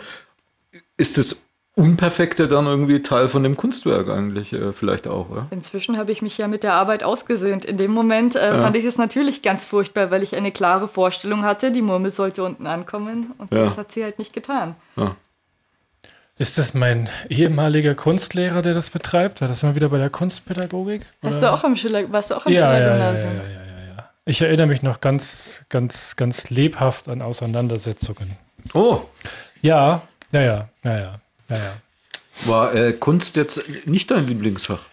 ist das Unperfekte dann irgendwie Teil von dem Kunstwerk eigentlich äh, vielleicht auch, oder? Inzwischen habe ich mich ja mit der Arbeit ausgesöhnt. In dem Moment äh, fand ich es natürlich ganz furchtbar, weil ich eine klare Vorstellung hatte, die Murmel sollte unten ankommen und Ja. das hat sie halt nicht getan. Ist das mein ehemaliger Kunstlehrer, der das betreibt? War das immer wieder bei der Kunstpädagogik? Hast Oder? du auch am Schüler, warst du auch am ja, ja, ja, ja, ja, ja, ja, ja. Ich erinnere mich noch ganz, ganz, ganz lebhaft an Auseinandersetzungen. Oh, Ja, ja, ja, ja, ja, ja, ja. war äh, Kunst jetzt nicht dein Lieblingsfach?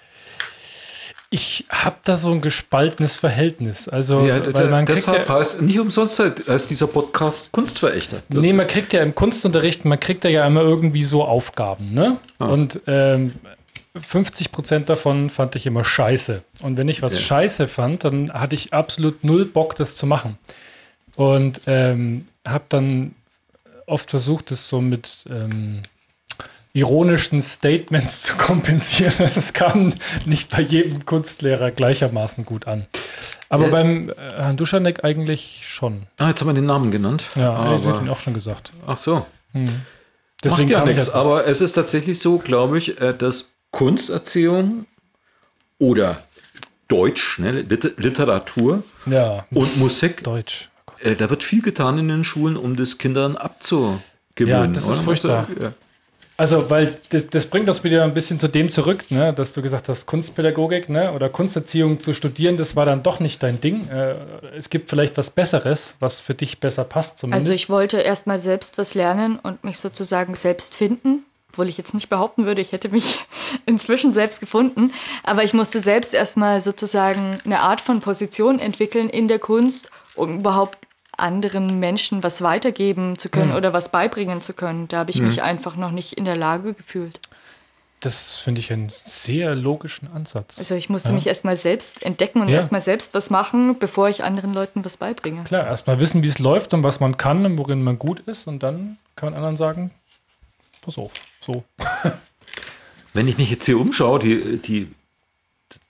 Ich habe da so ein gespaltenes Verhältnis. Also, Ja, weil man kriegt deshalb ja, heißt nicht umsonst heißt dieser Podcast Kunstverächter. Das nee, man kriegt ja im Kunstunterricht, man kriegt ja immer irgendwie so Aufgaben, ne? Ah. Und ähm, 50 Prozent davon fand ich immer scheiße. Und wenn ich was Ja. scheiße fand, dann hatte ich absolut null Bock, das zu machen. Und ähm, habe dann oft versucht, das so mit ähm, ironischen Statements zu kompensieren. Das kam nicht bei jedem Kunstlehrer gleichermaßen gut an. Aber Ja. beim äh, Herrn Duschanek eigentlich schon. ah, jetzt haben wir den Namen genannt. Ja, ich hätte ihn aber, auch schon gesagt. ach so. Deswegen Macht ja nichts. Aber es ist tatsächlich so, glaube ich, äh, dass Kunsterziehung oder Deutsch, ne, Lit Literatur ja, und Musik, Deutsch. Oh äh, da wird viel getan in den Schulen, um das Kindern abzugewöhnen. Ja, das ist oder? furchtbar. Also, ja. Also, weil das, das bringt uns wieder ein bisschen zu dem zurück, ne, dass du gesagt hast, Kunstpädagogik ne, oder Kunsterziehung zu studieren, das war dann doch nicht dein Ding. Äh, es gibt vielleicht was Besseres, was für dich besser passt zumindest. Also ich wollte erstmal selbst was lernen und mich sozusagen selbst finden, obwohl ich jetzt nicht behaupten würde, ich hätte mich inzwischen selbst gefunden, aber ich musste selbst erstmal sozusagen eine Art von Position entwickeln in der Kunst, um überhaupt anderen Menschen was weitergeben zu können oder was beibringen zu können. Da habe ich mich einfach noch nicht in der Lage gefühlt. das finde ich einen sehr logischen Ansatz. Also ich musste Ja. mich erstmal selbst entdecken und Ja. erstmal selbst was machen, bevor ich anderen Leuten was beibringe. Klar, erstmal wissen, wie es läuft und was man kann und worin man gut ist und dann kann man anderen sagen, pass auf, so. Wenn ich mich jetzt hier umschaue, die, die,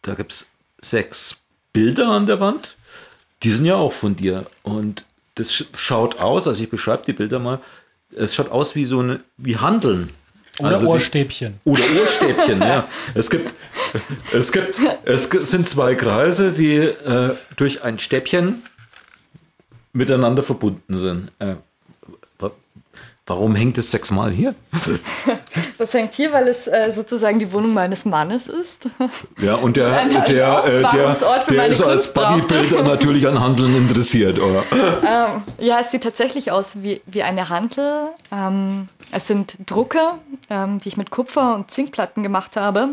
da gibt es sechs Bilder an der Wand. Die sind ja auch von dir. Und das sch- schaut aus, also ich beschreibe die Bilder mal, es schaut aus wie so eine, wie Handeln. Oder Also die- Ohrstäbchen. Oder Ohrstäbchen, ja. Es gibt, es gibt, es sind zwei Kreise, die äh, durch ein Stäbchen miteinander verbunden sind. Äh, warum hängt es sechsmal hier? Das hängt hier, weil es äh, sozusagen die Wohnung meines Mannes ist. Ja, und der, der, äh, der, der ist als. Bodybuilder natürlich an Handeln interessiert, oder? Ja, es sieht tatsächlich aus wie, wie eine Hantel. Ähm, es sind Drucke, ähm, die ich mit Kupfer- und Zinkplatten gemacht habe.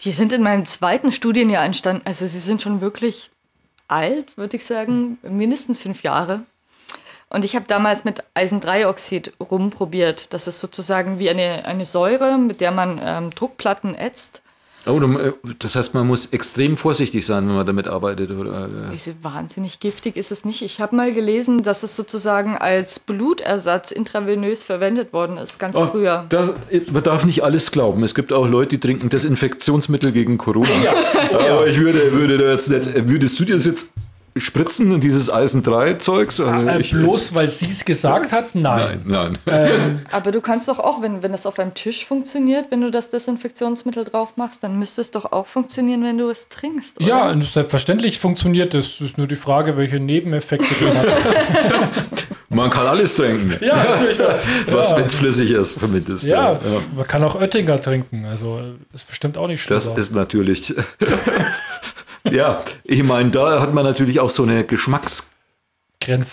Die sind in meinem zweiten Studienjahr entstanden. Also sie sind schon wirklich alt, würde ich sagen, mindestens fünf Jahre. Und ich habe damals mit Eisendreioxid rumprobiert. Das ist sozusagen wie eine, eine Säure, mit der man ähm, Druckplatten ätzt. Oh, äh, das heißt, man muss extrem vorsichtig sein, wenn man damit arbeitet, oder? äh, Ist wahnsinnig giftig ist es nicht. Ich habe mal gelesen, dass es sozusagen als Blutersatz intravenös verwendet worden ist, ganz Oh, früher. Da, man darf nicht alles glauben. Es gibt auch Leute, die trinken Desinfektionsmittel gegen Corona. Aber ich würde, würde da jetzt nicht, würdest du dir das jetzt spritzen, dieses Eisen 3 Zeugs? Also Äh, ich, bloß weil sie es gesagt hat? Nein. nein, nein. Aber du kannst doch auch, wenn, wenn das auf einem Tisch funktioniert, wenn du das Desinfektionsmittel drauf machst, dann müsste es doch auch funktionieren, wenn du es trinkst. Oder? Ja, und selbstverständlich funktioniert das. Ist nur die Frage, welche Nebeneffekte das hat. Man kann alles trinken, ja, natürlich. was wenn es flüssig ist, zumindest. Ja, man kann auch Oettinger trinken. Also ist bestimmt auch nicht schlimm. Das ist natürlich. ja, ich meine, da hat man natürlich auch so eine Geschmacksgrenze,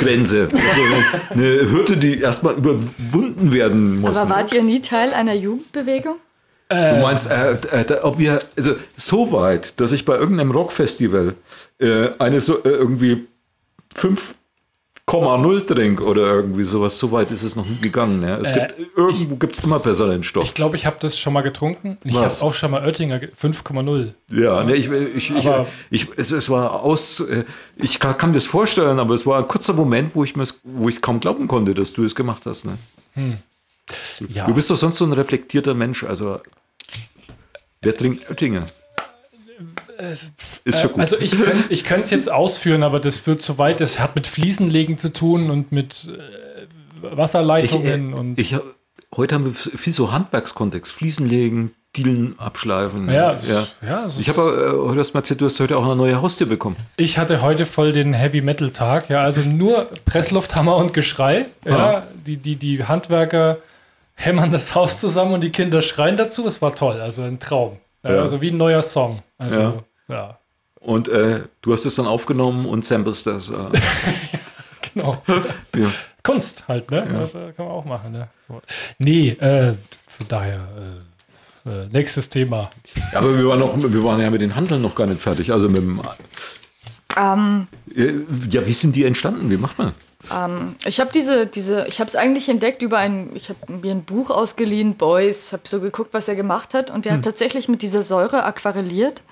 Grenze. so eine, eine Hürde, die erstmal überwunden werden muss. Aber wart ihr nie Teil einer Jugendbewegung? Du meinst, äh, äh, da, ob wir, also so weit, dass ich bei irgendeinem Rockfestival äh, eine so äh, irgendwie 5,0 trinke oder irgendwie sowas, so weit ist es noch nie gegangen. Ja. Es Äh, gibt, irgendwo gibt es immer besseren Stoff. Ich glaube, ich habe das schon mal getrunken. Ich habe auch schon mal Oettinger ge- 5,0 Ja, ne, ich, ich, ich, ich, es, es war aus, äh, ich kann, kann mir das vorstellen, aber es war ein kurzer Moment, wo ich ich kaum glauben konnte, dass du es gemacht hast. Ne? Ja, Du bist doch sonst so ein reflektierter Mensch, also wer trinkt Oettinger? Ist schon gut. Also ich könnte ich könnte es jetzt ausführen, aber das führt zu weit. Das hat mit Fliesenlegen zu tun und mit äh, ich, Wasserleitungen äh, und ich, heute haben wir viel so Handwerkskontext, Fliesen legen, Dielen abschleifen. ja, ja. ja. es Ich habe äh, heute mir erzählt, du hast heute auch eine neue Haustür bekommen. Ich hatte heute voll den Heavy Metal Tag, ja, also nur Presslufthammer und Geschrei. Ja, Ah. die, die, die Handwerker hämmern das Haus zusammen und die Kinder schreien dazu. Es war toll, also ein Traum. Ja. Also wie ein neuer Song. Also, Ja. ja, Und äh, du hast es dann aufgenommen und samplest das. Äh, genau. ja. Kunst halt, ne? Das äh, kann man auch machen, ne? So. Nee, äh, von daher, äh, äh, nächstes Thema. Ja, aber wir waren, noch, wir waren ja mit den Handeln noch gar nicht fertig. Also mit dem, Ähm, äh, ja, wie sind die entstanden? Wie macht man? Ich habe diese, diese, ich habe es eigentlich entdeckt über ein, ich habe mir ein Buch ausgeliehen, Boys, habe so geguckt, was er gemacht hat und der hat tatsächlich mit dieser Säure aquarelliert.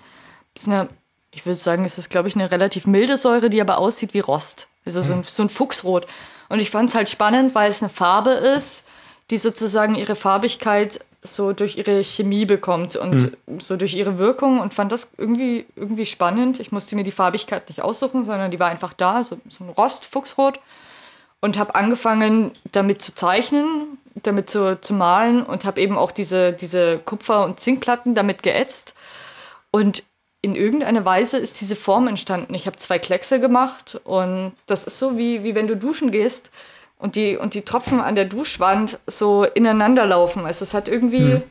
Das ist eine, ich würde sagen, es ist, glaube ich, eine relativ milde Säure, die aber aussieht wie Rost. Also so ein, so ein Fuchsrot. Und ich fand es halt spannend, weil es eine Farbe ist, die sozusagen ihre Farbigkeit so durch ihre Chemie bekommt und so durch ihre Wirkung und fand das irgendwie, irgendwie spannend. Ich musste mir die Farbigkeit nicht aussuchen, sondern die war einfach da, so, so ein Rost, Fuchsrot. Und habe angefangen, damit zu zeichnen, damit zu, zu malen und habe eben auch diese, diese Kupfer- und Zinkplatten damit geätzt. Und in irgendeiner Weise ist diese Form entstanden. Ich habe zwei Kleckse gemacht und das ist so, wie, wie wenn du duschen gehst und die, und die Tropfen an der Duschwand so ineinander laufen. Also es hat irgendwie.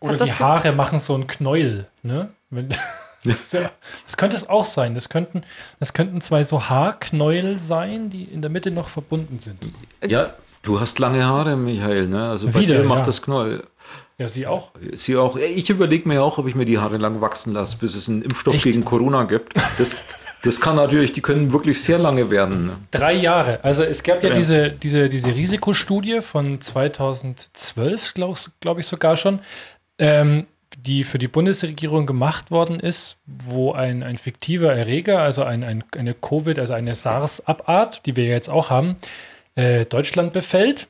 Oder Hat das die Haare machen so einen Knäuel, ne? Wenn, das, ja, das könnte es auch sein. Das könnten, das könnten zwei so Haarknäuel sein, die in der Mitte noch verbunden sind. Ja, du hast lange Haare, Michael. Ne? Also bei Wieder, dir macht ja. das Knoll. Ja, sie auch. Sie auch. Ich überlege mir auch, ob ich mir die Haare lang wachsen lasse, bis es einen Impfstoff Echt? gegen Corona gibt. Das, das kann natürlich, die können wirklich sehr lange werden. Drei Jahre. Also es gab ja, Ja. Diese, diese, diese Risikostudie von 2012, glaube glaub ich sogar schon. ähm, die für die Bundesregierung gemacht worden ist, wo ein, ein fiktiver Erreger, also ein, ein, eine Covid, also eine SARS-Abart, die wir jetzt auch haben, äh, Deutschland befällt.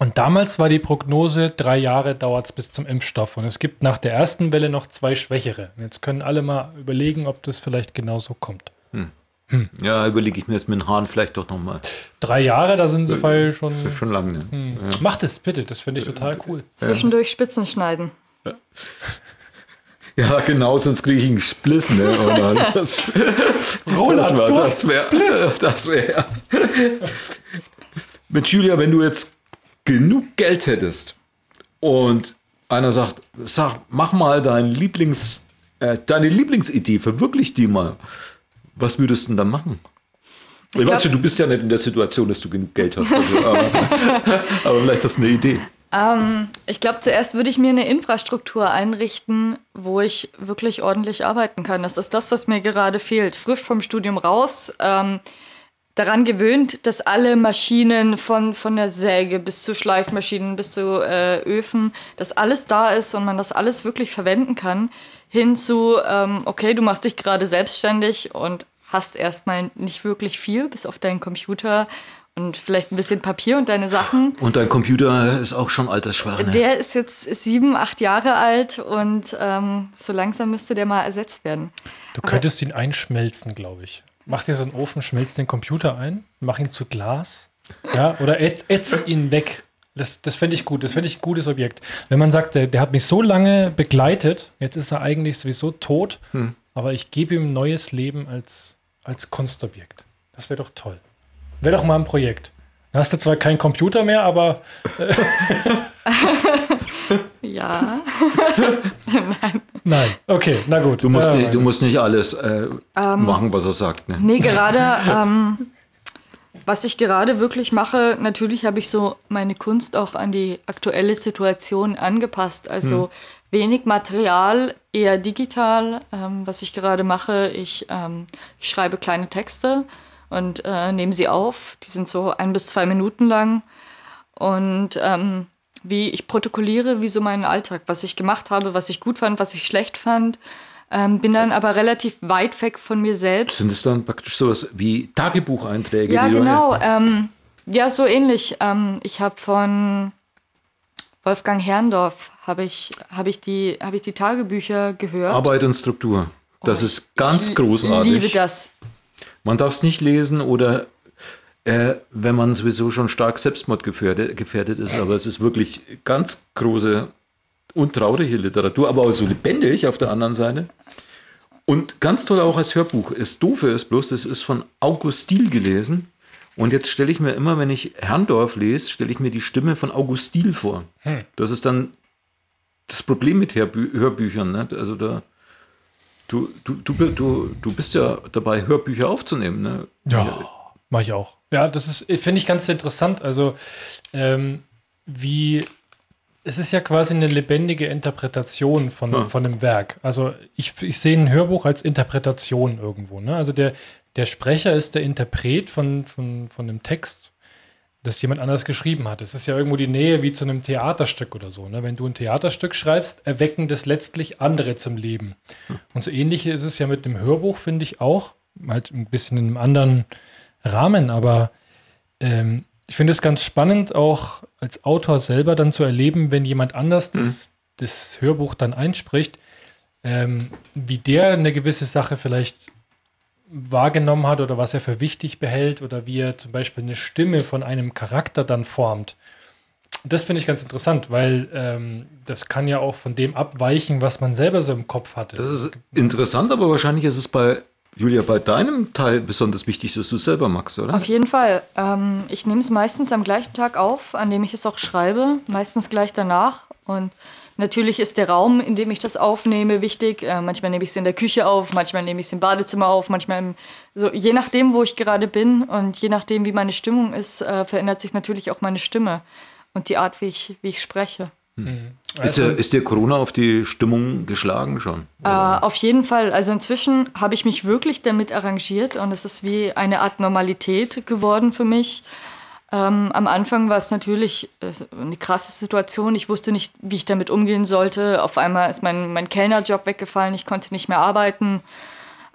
Und damals war die Prognose, drei Jahre dauert es bis zum Impfstoff. Und es gibt nach der ersten Welle noch zwei schwächere. Jetzt können alle mal überlegen, ob das vielleicht genauso kommt. Hm. Hm. Ja, überlege ich mir das mit den Haaren vielleicht doch nochmal. Drei Jahre, da sind sie äh, schon. Schon lange. Ne? Hm. Ja. Macht es bitte, das finde ich total cool. Zwischendurch Spitzen schneiden. Ja, genau, sonst kriege ich einen Spliss, ne? Oh Mann, das, Roland, das, war, das wäre. Das wäre. Mit Julia, wenn du jetzt genug Geld hättest und einer sagt, sag, mach mal dein Lieblings, äh, deine Lieblingsidee, verwirklich die mal. Was würdest du denn dann machen? Ich, ich weiß schon, du bist ja nicht in der Situation, dass du genug Geld hast. Also, aber, aber, vielleicht hast du eine Idee. Ähm, ich glaube, zuerst würde ich mir eine Infrastruktur einrichten, wo ich wirklich ordentlich arbeiten kann. Das ist das, was mir gerade fehlt. Frisch vom Studium raus. Ähm, daran gewöhnt, dass alle Maschinen von, von der Säge bis zu Schleifmaschinen bis zu äh, Öfen, dass alles da ist und man das alles wirklich verwenden kann, hin zu, ähm, okay, du machst dich gerade selbstständig und hast erstmal nicht wirklich viel, bis auf deinen Computer und vielleicht ein bisschen Papier und deine Sachen. Und dein Computer ist auch schon altersschwach. Ne? Der ist jetzt sieben, acht Jahre alt und ähm, so langsam müsste der mal ersetzt werden. Du könntest Aber, ihn einschmelzen, glaube ich. Mach dir so einen Ofen, schmelz den Computer ein, mach ihn zu Glas. Ja, oder ätz, ätz ihn weg. Das, das fände ich gut. Das fände ich ein gutes Objekt. Wenn man sagt, der, der, hat mich so lange begleitet, jetzt ist er eigentlich sowieso tot, hm. aber ich gebe ihm neues Leben als, als Kunstobjekt. Das wäre doch toll. Wäre doch mal ein Projekt. Dann hast du zwar keinen Computer mehr, aber. Äh ja. Nein. Nein. Okay, na gut. Du musst, äh, nicht, du musst nicht alles äh, ähm, machen, was er sagt. Ne? Nee, gerade. Ähm, was ich gerade wirklich mache, natürlich habe ich so meine Kunst auch an die aktuelle Situation angepasst. Also hm. wenig Material, eher digital. Ähm, was ich gerade mache, ich, ähm, ich schreibe kleine Texte und äh, nehme sie auf. Die sind so ein bis zwei Minuten lang. Und ähm, wie ich protokolliere, wie so meinen Alltag, was ich gemacht habe, was ich gut fand, was ich schlecht fand. Ähm, bin dann aber relativ weit weg von mir selbst. Sind es dann praktisch sowas wie Tagebucheinträge? Ja, genau. Ähm, ja, so ähnlich. Ähm, ich habe von Wolfgang Herrndorf habe ich, hab ich, die, hab ich die Tagebücher gehört. Arbeit und Struktur. Das oh, ist ganz ich großartig. Ich liebe das. Man darf es nicht lesen oder äh, wenn man sowieso schon stark selbstmordgefährdet gefährdet ist, aber es ist wirklich ganz große und traurige Literatur, aber auch so lebendig auf der anderen Seite. Und ganz toll auch als Hörbuch. Das Doofe ist bloß, es ist von August Stiel gelesen. Und jetzt stelle ich mir immer, wenn ich Herrndorf lese, stelle ich mir die Stimme von August Stiel vor. Hm. Das ist dann das Problem mit Hörbü Hörbüchern. Ne? Also da, Du, du, du, du, du bist ja dabei, Hörbücher aufzunehmen, ne? Ja, mache ich auch. Ja, das ist, finde ich ganz interessant. Also, ähm, wie, es ist ja quasi eine lebendige Interpretation von, ja. von einem Werk. Also, ich, ich sehe ein Hörbuch als Interpretation irgendwo. Ne? Also, der, der Sprecher ist der Interpret von, von, von dem Text das jemand anders geschrieben hat. Es ist ja irgendwo die Nähe wie zu einem Theaterstück oder so. Ne? Wenn du ein Theaterstück schreibst, erwecken das letztlich andere zum Leben. Und so ähnlich ist es ja mit dem Hörbuch, finde ich auch. Halt ein bisschen in einem anderen Rahmen, aber ähm, ich finde es ganz spannend, auch als Autor selber dann zu erleben, wenn jemand anders das, mhm. das Hörbuch dann einspricht, ähm, wie der eine gewisse Sache vielleicht wahrgenommen hat oder was er für wichtig behält oder wie er zum Beispiel eine Stimme von einem Charakter dann formt. Das finde ich ganz interessant, weil ähm, das kann ja auch von dem abweichen, was man selber so im Kopf hatte. Das ist interessant, aber wahrscheinlich ist es bei Julia, bei deinem Teil besonders wichtig, dass du es selber magst, oder? Auf jeden Fall. Ähm, ich nehme es meistens am gleichen Tag auf, an dem ich es auch schreibe, meistens gleich danach. Und Natürlich ist der Raum, in dem ich das aufnehme, wichtig. Äh, manchmal nehme ich es in der Küche auf, manchmal nehme ich es im Badezimmer auf, manchmal im, so je nachdem, wo ich gerade bin und je nachdem, wie meine Stimmung ist, äh, verändert sich natürlich auch meine Stimme und die Art, wie ich, wie ich spreche. Mhm. Also, ist, der, ist dir Corona auf die Stimmung geschlagen schon? Äh, auf jeden Fall. Also inzwischen habe ich mich wirklich damit arrangiert und es ist wie eine Art Normalität geworden für mich. Ähm, am Anfang war es natürlich äh, eine krasse Situation. Ich wusste nicht, wie ich damit umgehen sollte. Auf einmal ist mein, mein Kellnerjob weggefallen. Ich konnte nicht mehr arbeiten.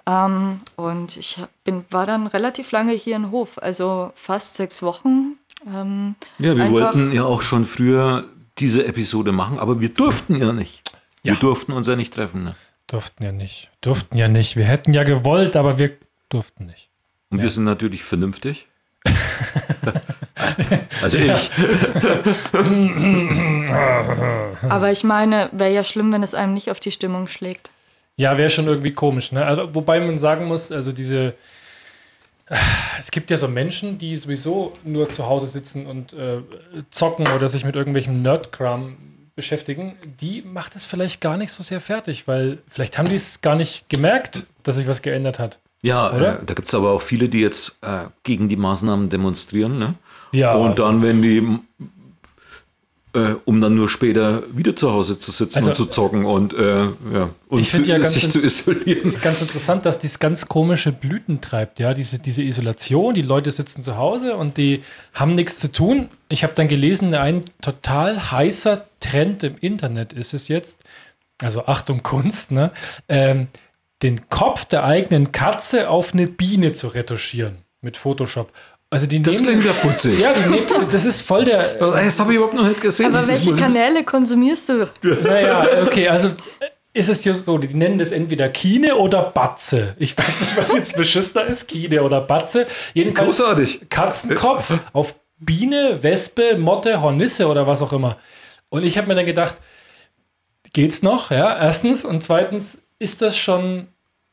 Ähm, und ich bin, war dann relativ lange hier in Hof, also fast sechs Wochen. Ähm, ja, wir wollten ja auch schon früher diese Episode machen, aber wir durften ja nicht. Ja. Wir durften uns ja nicht treffen. Ne? Durften ja nicht. Durften ja nicht. Wir hätten ja gewollt, aber wir durften nicht. Und ja. wir sind natürlich vernünftig. also ich. aber ich meine, wäre ja schlimm, wenn es einem nicht auf die Stimmung schlägt. Ja, wäre schon irgendwie komisch. Ne? Also, wobei man sagen muss, also diese. Es gibt ja so Menschen, die sowieso nur zu Hause sitzen und äh, zocken oder sich mit irgendwelchem Nerdkram beschäftigen. Die macht es vielleicht gar nicht so sehr fertig, weil vielleicht haben die es gar nicht gemerkt, dass sich was geändert hat. Ja, äh, da gibt es aber auch viele, die jetzt äh, gegen die Maßnahmen demonstrieren. Ne? Ja. Und dann, wenn die äh, um dann nur später wieder zu Hause zu sitzen also, und zu zocken und, äh, ja, und zu, ja sich zu isolieren. Ganz interessant, dass dies ganz komische Blüten treibt, ja, diese, diese Isolation. Die Leute sitzen zu Hause und die haben nichts zu tun. Ich habe dann gelesen, ein total heißer Trend im Internet ist es jetzt, also Achtung Kunst, ne, ähm, den Kopf der eigenen Katze auf eine Biene zu retuschieren mit Photoshop. Also die das nehmen, klingt ja putzig. Ja, nehmen, das ist voll der. Das habe ich überhaupt noch nicht gesehen. Aber welche Kanäle konsumierst du? Naja, okay, also ist es ja so, die nennen das entweder Kine oder Batze. Ich weiß nicht, was jetzt beschissener ist, Kine oder Batze. Jedenfalls Großartig. Katzenkopf auf Biene, Wespe, Motte, Hornisse oder was auch immer. Und ich habe mir dann gedacht, geht's noch? Ja, erstens. Und zweitens, ist das schon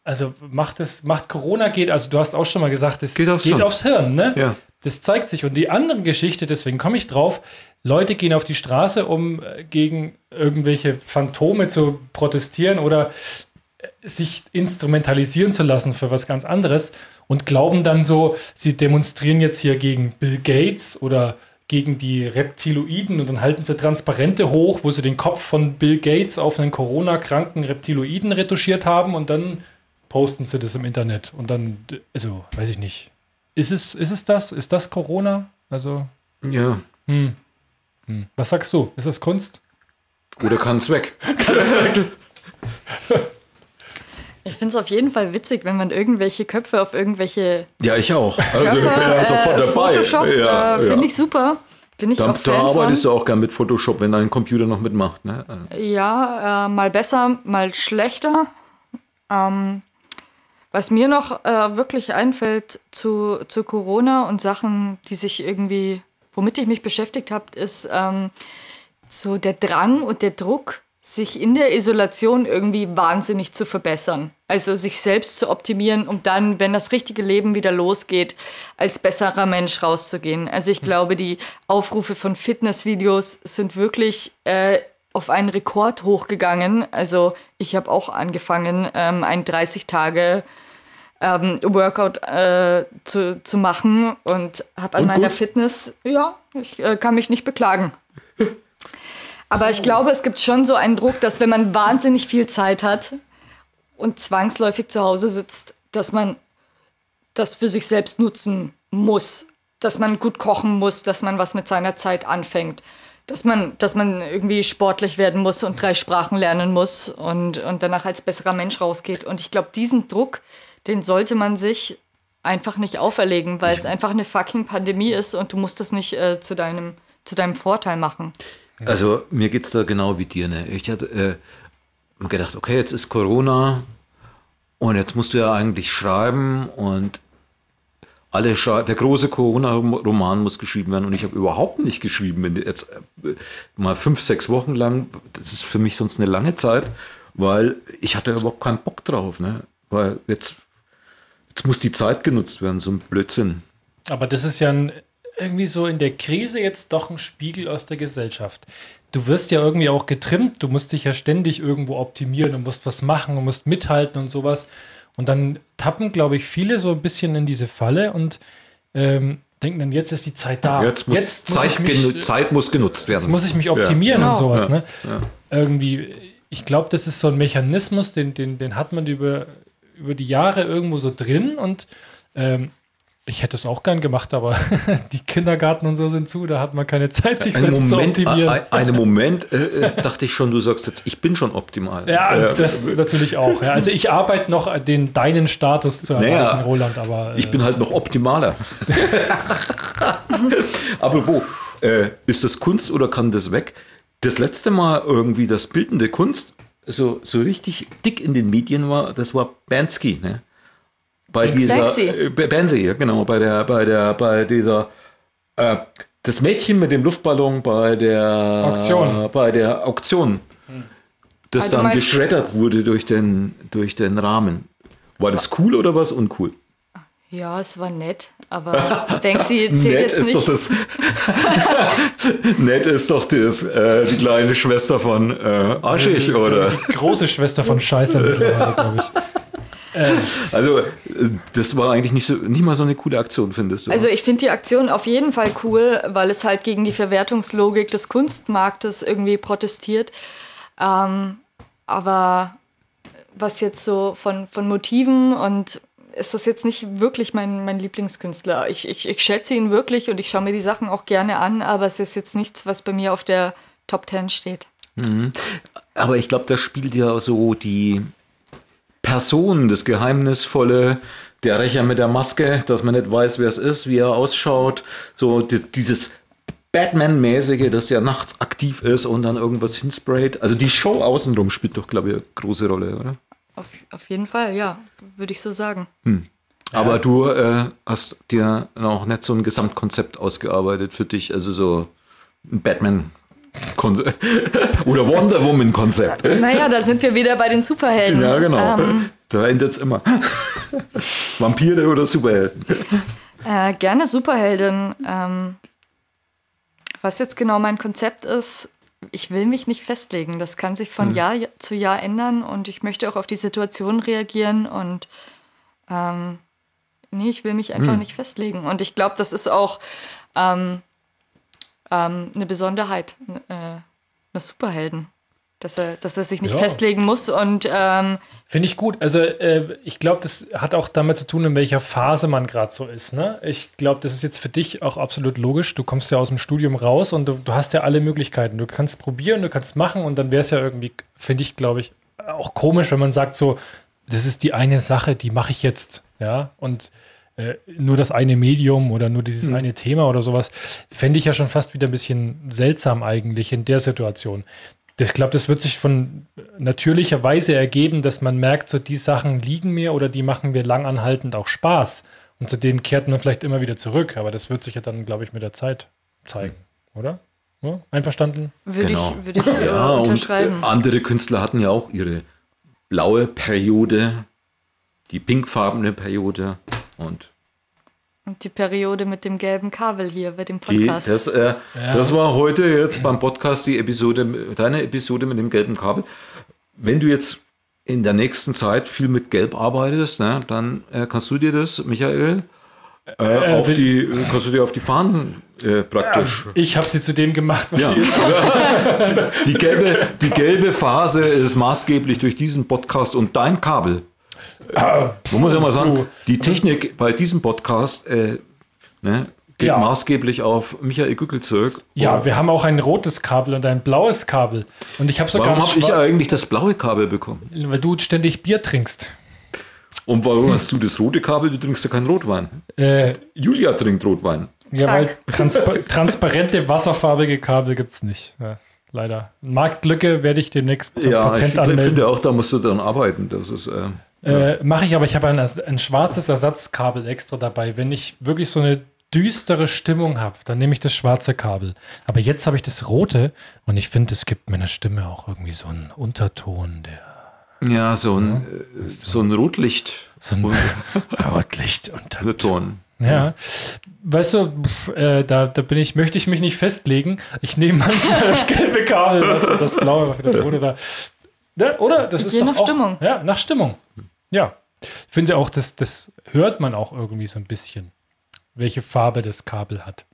also macht es, macht Corona geht, also du hast auch schon mal gesagt, es geht aufs, geht aufs Hirn, ne? Ja. Das zeigt sich. Und die andere Geschichte, deswegen komme ich drauf, Leute gehen auf die Straße, um äh, gegen irgendwelche Phantome zu protestieren oder äh, sich instrumentalisieren zu lassen für was ganz anderes und glauben dann so, sie demonstrieren jetzt hier gegen Bill Gates oder gegen die Reptiloiden und dann halten sie Transparente hoch, wo sie den Kopf von Bill Gates auf einen Corona-kranken Reptiloiden retuschiert haben und dann posten sie das im Internet und dann, also, weiß ich nicht. Ist es, ist es das? Ist das Corona? Also. Ja. Hm. Hm. Was sagst du? Ist das Kunst? Oder kann es weg? kann es weg? Ich finde es auf jeden Fall witzig, wenn man irgendwelche Köpfe auf irgendwelche. Ja, ich auch. Also ich bin ja sofort äh, dabei. Photoshop, ja, äh, finde ja. ich super. Bin ich da, auch Fan da arbeitest von. du auch gern mit Photoshop, wenn dein Computer noch mitmacht. Ne? Ja, äh, mal besser, mal schlechter. Ähm, was mir noch äh, wirklich einfällt zu, zu Corona und Sachen, die sich irgendwie, womit ich mich beschäftigt habe, ist ähm, so der Drang und der Druck, sich in der Isolation irgendwie wahnsinnig zu verbessern. Also sich selbst zu optimieren, um dann, wenn das richtige Leben wieder losgeht, als besserer Mensch rauszugehen. Also ich hm. glaube, die Aufrufe von Fitnessvideos sind wirklich äh, auf einen Rekord hochgegangen. Also ich habe auch angefangen, ähm, ein 30 Tage ähm, Workout äh, zu, zu machen und habe an und meiner gut? Fitness, ja, ich äh, kann mich nicht beklagen. Aber ich glaube, es gibt schon so einen Druck, dass wenn man wahnsinnig viel Zeit hat und zwangsläufig zu Hause sitzt, dass man das für sich selbst nutzen muss. Dass man gut kochen muss, dass man was mit seiner Zeit anfängt. Dass man, dass man irgendwie sportlich werden muss und drei Sprachen lernen muss und, und danach als besserer Mensch rausgeht. Und ich glaube, diesen Druck, den sollte man sich einfach nicht auferlegen, weil es einfach eine fucking Pandemie ist und du musst das nicht äh, zu, deinem, zu deinem Vorteil machen. Also mir geht es da genau wie dir. Ne? Ich hatte äh, gedacht, okay, jetzt ist Corona und jetzt musst du ja eigentlich schreiben und alle der große Corona-Roman muss geschrieben werden und ich habe überhaupt nicht geschrieben. Jetzt äh, mal fünf, sechs Wochen lang, das ist für mich sonst eine lange Zeit, weil ich hatte überhaupt keinen Bock drauf. Ne? Weil jetzt Jetzt muss die Zeit genutzt werden, so ein Blödsinn. Aber das ist ja ein, irgendwie so in der Krise jetzt doch ein Spiegel aus der Gesellschaft. Du wirst ja irgendwie auch getrimmt, du musst dich ja ständig irgendwo optimieren und musst was machen und musst mithalten und sowas. Und dann tappen, glaube ich, viele so ein bisschen in diese Falle und ähm, denken dann, jetzt ist die Zeit da. Jetzt muss, jetzt muss Zeit, mich, Zeit, muss genutzt werden. Jetzt muss ich mich optimieren ja. und genau. sowas. Ja. Ne? Ja. Irgendwie, ich glaube, das ist so ein Mechanismus, den, den, den hat man über, über die Jahre irgendwo so drin und ähm, Ich hätte es auch gern gemacht, aber die Kindergarten und so sind zu, da hat man keine Zeit, sich Einen selbst Moment, zu optimieren. ein, einen Moment äh, äh, dachte ich schon, du sagst jetzt, ich bin schon optimal. ja, Äh, das natürlich auch. Ja. Also ich arbeite noch den deinen Status zu Naja, erreichen, Roland, aber äh, Ich bin halt noch optimaler. Apropos, äh, ist das Kunst oder kann das weg? Das letzte Mal irgendwie das bildende Kunst so, so richtig dick in den Medien war, das war Bansky, ne? Bei dieser Banksy. äh, B- Banksy, ja, genau, bei der, bei der, bei dieser äh, das Mädchen mit dem Luftballon bei der Auktion. bei der Auktion, das Also dann geschreddert wurde durch den, durch den Rahmen. War das cool oder was uncool? Ja, es war nett, aber Banksy zählt Nett jetzt ist nicht. doch das. Nett ist doch das, äh, die kleine Schwester von äh, Aschig, oder? die große Schwester von Scheiße mittlerweile, glaube ich. Also, äh, das war eigentlich nicht, so, nicht mal so eine coole Aktion, findest du? Also ich finde die Aktion auf jeden Fall cool, weil es halt gegen die Verwertungslogik des Kunstmarktes irgendwie protestiert. Ähm, aber was jetzt so von, von Motiven und ist das jetzt nicht wirklich mein, mein Lieblingskünstler. Ich, ich, ich schätze ihn wirklich und ich schaue mir die Sachen auch gerne an, aber es ist jetzt nichts, was bei mir auf der Top 10 steht. Aber ich glaube, das spielt ja so die Person, das Geheimnisvolle, der Rächer mit der Maske, dass man nicht weiß, wer es ist, wie er ausschaut. So die, dieses Batman-mäßige, dass der nachts aktiv ist und dann irgendwas hinsprayt. Also die Show außenrum spielt doch, glaube ich, eine große Rolle, oder? Auf, auf jeden Fall, ja, würde ich so sagen. Aber du äh, hast dir noch nicht so ein Gesamtkonzept ausgearbeitet für dich, also so ein Batman oder Wonder Woman Konzept. Naja, da sind wir wieder bei den Superhelden. Ja, genau. Ähm, da endet es immer. Vampire oder Superhelden? Äh, gerne Superheldin. Ähm, was jetzt genau mein Konzept ist, ich will mich nicht festlegen. Das kann sich von Jahr zu Jahr ändern und ich möchte auch auf die Situation reagieren und ähm, nee, ich will mich einfach nicht festlegen. Und ich glaube, das ist auch ähm, ähm, eine Besonderheit äh, eines Superhelden. Dass er, dass er sich nicht Ja. festlegen muss und ähm, Finde ich gut. Also äh, ich glaube, das hat auch damit zu tun, in welcher Phase man gerade so ist. Ne? Ich glaube, das ist jetzt für dich auch absolut logisch. Du kommst ja aus dem Studium raus und du, du hast ja alle Möglichkeiten. Du kannst probieren, du kannst machen und dann wäre es ja irgendwie, finde ich, glaube ich, auch komisch, wenn man sagt so, das ist die eine Sache, die mache ich jetzt, ja, und äh, nur das eine Medium oder nur dieses eine Thema oder sowas, fände ich ja schon fast wieder ein bisschen seltsam eigentlich in der Situation. Das- Ich glaube, das wird sich von natürlicher Weise ergeben, dass man merkt, so die Sachen liegen mir oder die machen mir langanhaltend auch Spaß. Und zu denen kehrt man vielleicht immer wieder zurück. Aber das wird sich ja dann, glaube ich, mit der Zeit zeigen, oder? Ja, einverstanden? würde Genau. ich, würde ich äh, Ja, und unterschreiben. äh, andere Künstler hatten ja auch ihre blaue Periode, die pinkfarbene Periode und Und die Periode mit dem gelben Kabel hier bei dem die, Podcast. das, äh, das war heute jetzt beim Podcast die Episode, deine Episode mit dem gelben Kabel. Wenn du jetzt in der nächsten Zeit viel mit Gelb arbeitest, ne, dann äh, kannst du dir das, Michael, äh, auf will- die, kannst du dir auf die Fahnen äh, praktisch. Ich habe sie zu dem gemacht, was Ja. sie ist. Die, gelbe, die gelbe Phase ist maßgeblich durch diesen Podcast und dein Kabel. Man muss ja mal sagen, die Technik bei diesem Podcast äh, ne, geht Ja. maßgeblich auf Michael Gückel zurück. Ja, wir haben auch ein rotes Kabel und ein blaues Kabel. Und ich habe sogar warum habe ich eigentlich das blaue Kabel bekommen? weil du ständig Bier trinkst. Und warum hast du das rote Kabel? Du trinkst ja keinen Rotwein. Äh, Julia trinkt Rotwein. ja, weil transpa transparente, wasserfarbige Kabel gibt es nicht. Das leider. Marktlücke werde ich demnächst zum Ja, ich, Patent ich anmelden. finde auch, da musst du dann arbeiten. Das ist, äh, Äh, Mache ich, aber ich habe ein, ein schwarzes Ersatzkabel extra dabei. Wenn ich wirklich so eine düstere Stimmung habe, dann nehme ich das schwarze Kabel. Aber jetzt habe ich das rote und ich finde, es gibt meiner Stimme auch irgendwie so einen Unterton, der ja, so ein, äh, so ein Rotlicht. so ein Rotlicht unter. Ton. Ja. Weißt du, pf, äh, da, da bin ich, möchte ich mich nicht festlegen. Ich nehme manchmal das gelbe Kabel, für das blaue, das rote da. Ja, oder? Das ist Je doch nach auch, Stimmung. Ja, nach Stimmung. Ja. Ich finde auch, das, das hört man auch irgendwie so ein bisschen, welche Farbe das Kabel hat.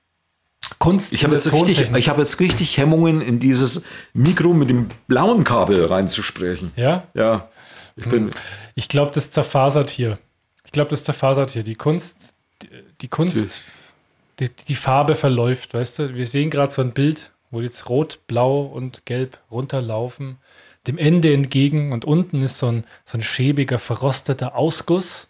Kunst. Ich habe jetzt, richtig, ich hab jetzt richtig Hemmungen, in dieses Mikro mit dem blauen Kabel reinzusprechen. Ja, Ja, ich bin. ich glaube, das zerfasert hier. Ich glaube, das zerfasert hier. Die Kunst die, die Kunst, die, die Farbe verläuft, weißt du? Wir sehen gerade so ein Bild, wo jetzt rot, blau und gelb runterlaufen, dem Ende entgegen und unten ist so ein, so ein schäbiger, verrosteter Ausguss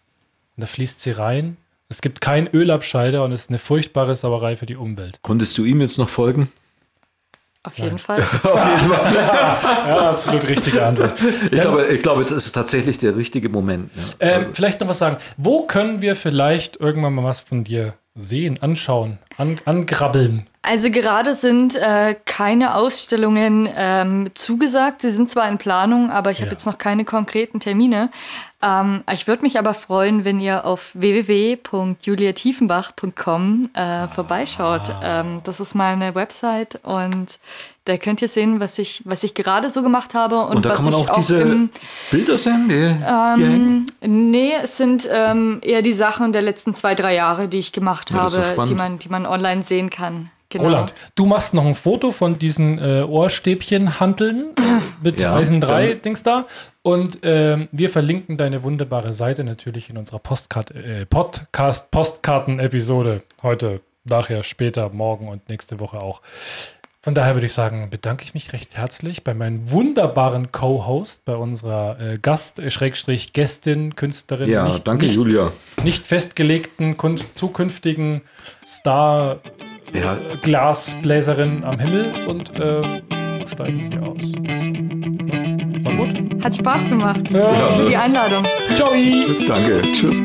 und da fließt sie rein. Es gibt keinen Ölabscheider und es ist eine furchtbare Sauerei für die Umwelt. Konntest du ihm jetzt noch folgen? Auf jeden Fall. Ja, absolut richtige Antwort. Ich glaube, ich glaube, das ist tatsächlich der richtige Moment. ne? Ähm, vielleicht noch was sagen. Wo können wir vielleicht irgendwann mal was von dir sehen, anschauen, an, angrabbeln? Also gerade sind äh, keine Ausstellungen ähm, zugesagt. Sie sind zwar in Planung, aber ich habe Ja. jetzt noch keine konkreten Termine. Ähm, ich würde mich aber freuen, wenn ihr auf www.juliatiefenbach.com äh, vorbeischaut. Ähm, das ist meine Website und da könnt ihr sehen, was ich, was ich gerade so gemacht habe und, Und da was kann man ich auch diese im, Bilder sehen, die hängen. Nee, es sind ähm, eher die Sachen der letzten zwei, drei Jahre, die ich gemacht Ja, habe, die man, die man online sehen kann. Genau. Roland, du machst noch ein Foto von diesen äh, Ohrstäbchen-Hanteln mit Ja, Eisen 3 dann- Dings da. Und ähm, wir verlinken deine wunderbare Seite natürlich in unserer Postkart äh, Podcast-Postkarten-Episode. Heute, nachher, später, morgen und nächste Woche auch. Von daher würde ich sagen, bedanke ich mich recht herzlich bei meinem wunderbaren Co-Host, bei unserer äh, Gast, äh, Schrägstrich, Gästin, Künstlerin, Ja, nicht, danke, nicht, Julia. nicht festgelegten zukünftigen Star Ja, Glasbläserin am Himmel und ähm, steigen hier aus. War gut. Hat Spaß gemacht. Ja. Für die Einladung. Ciao. danke. Tschüss.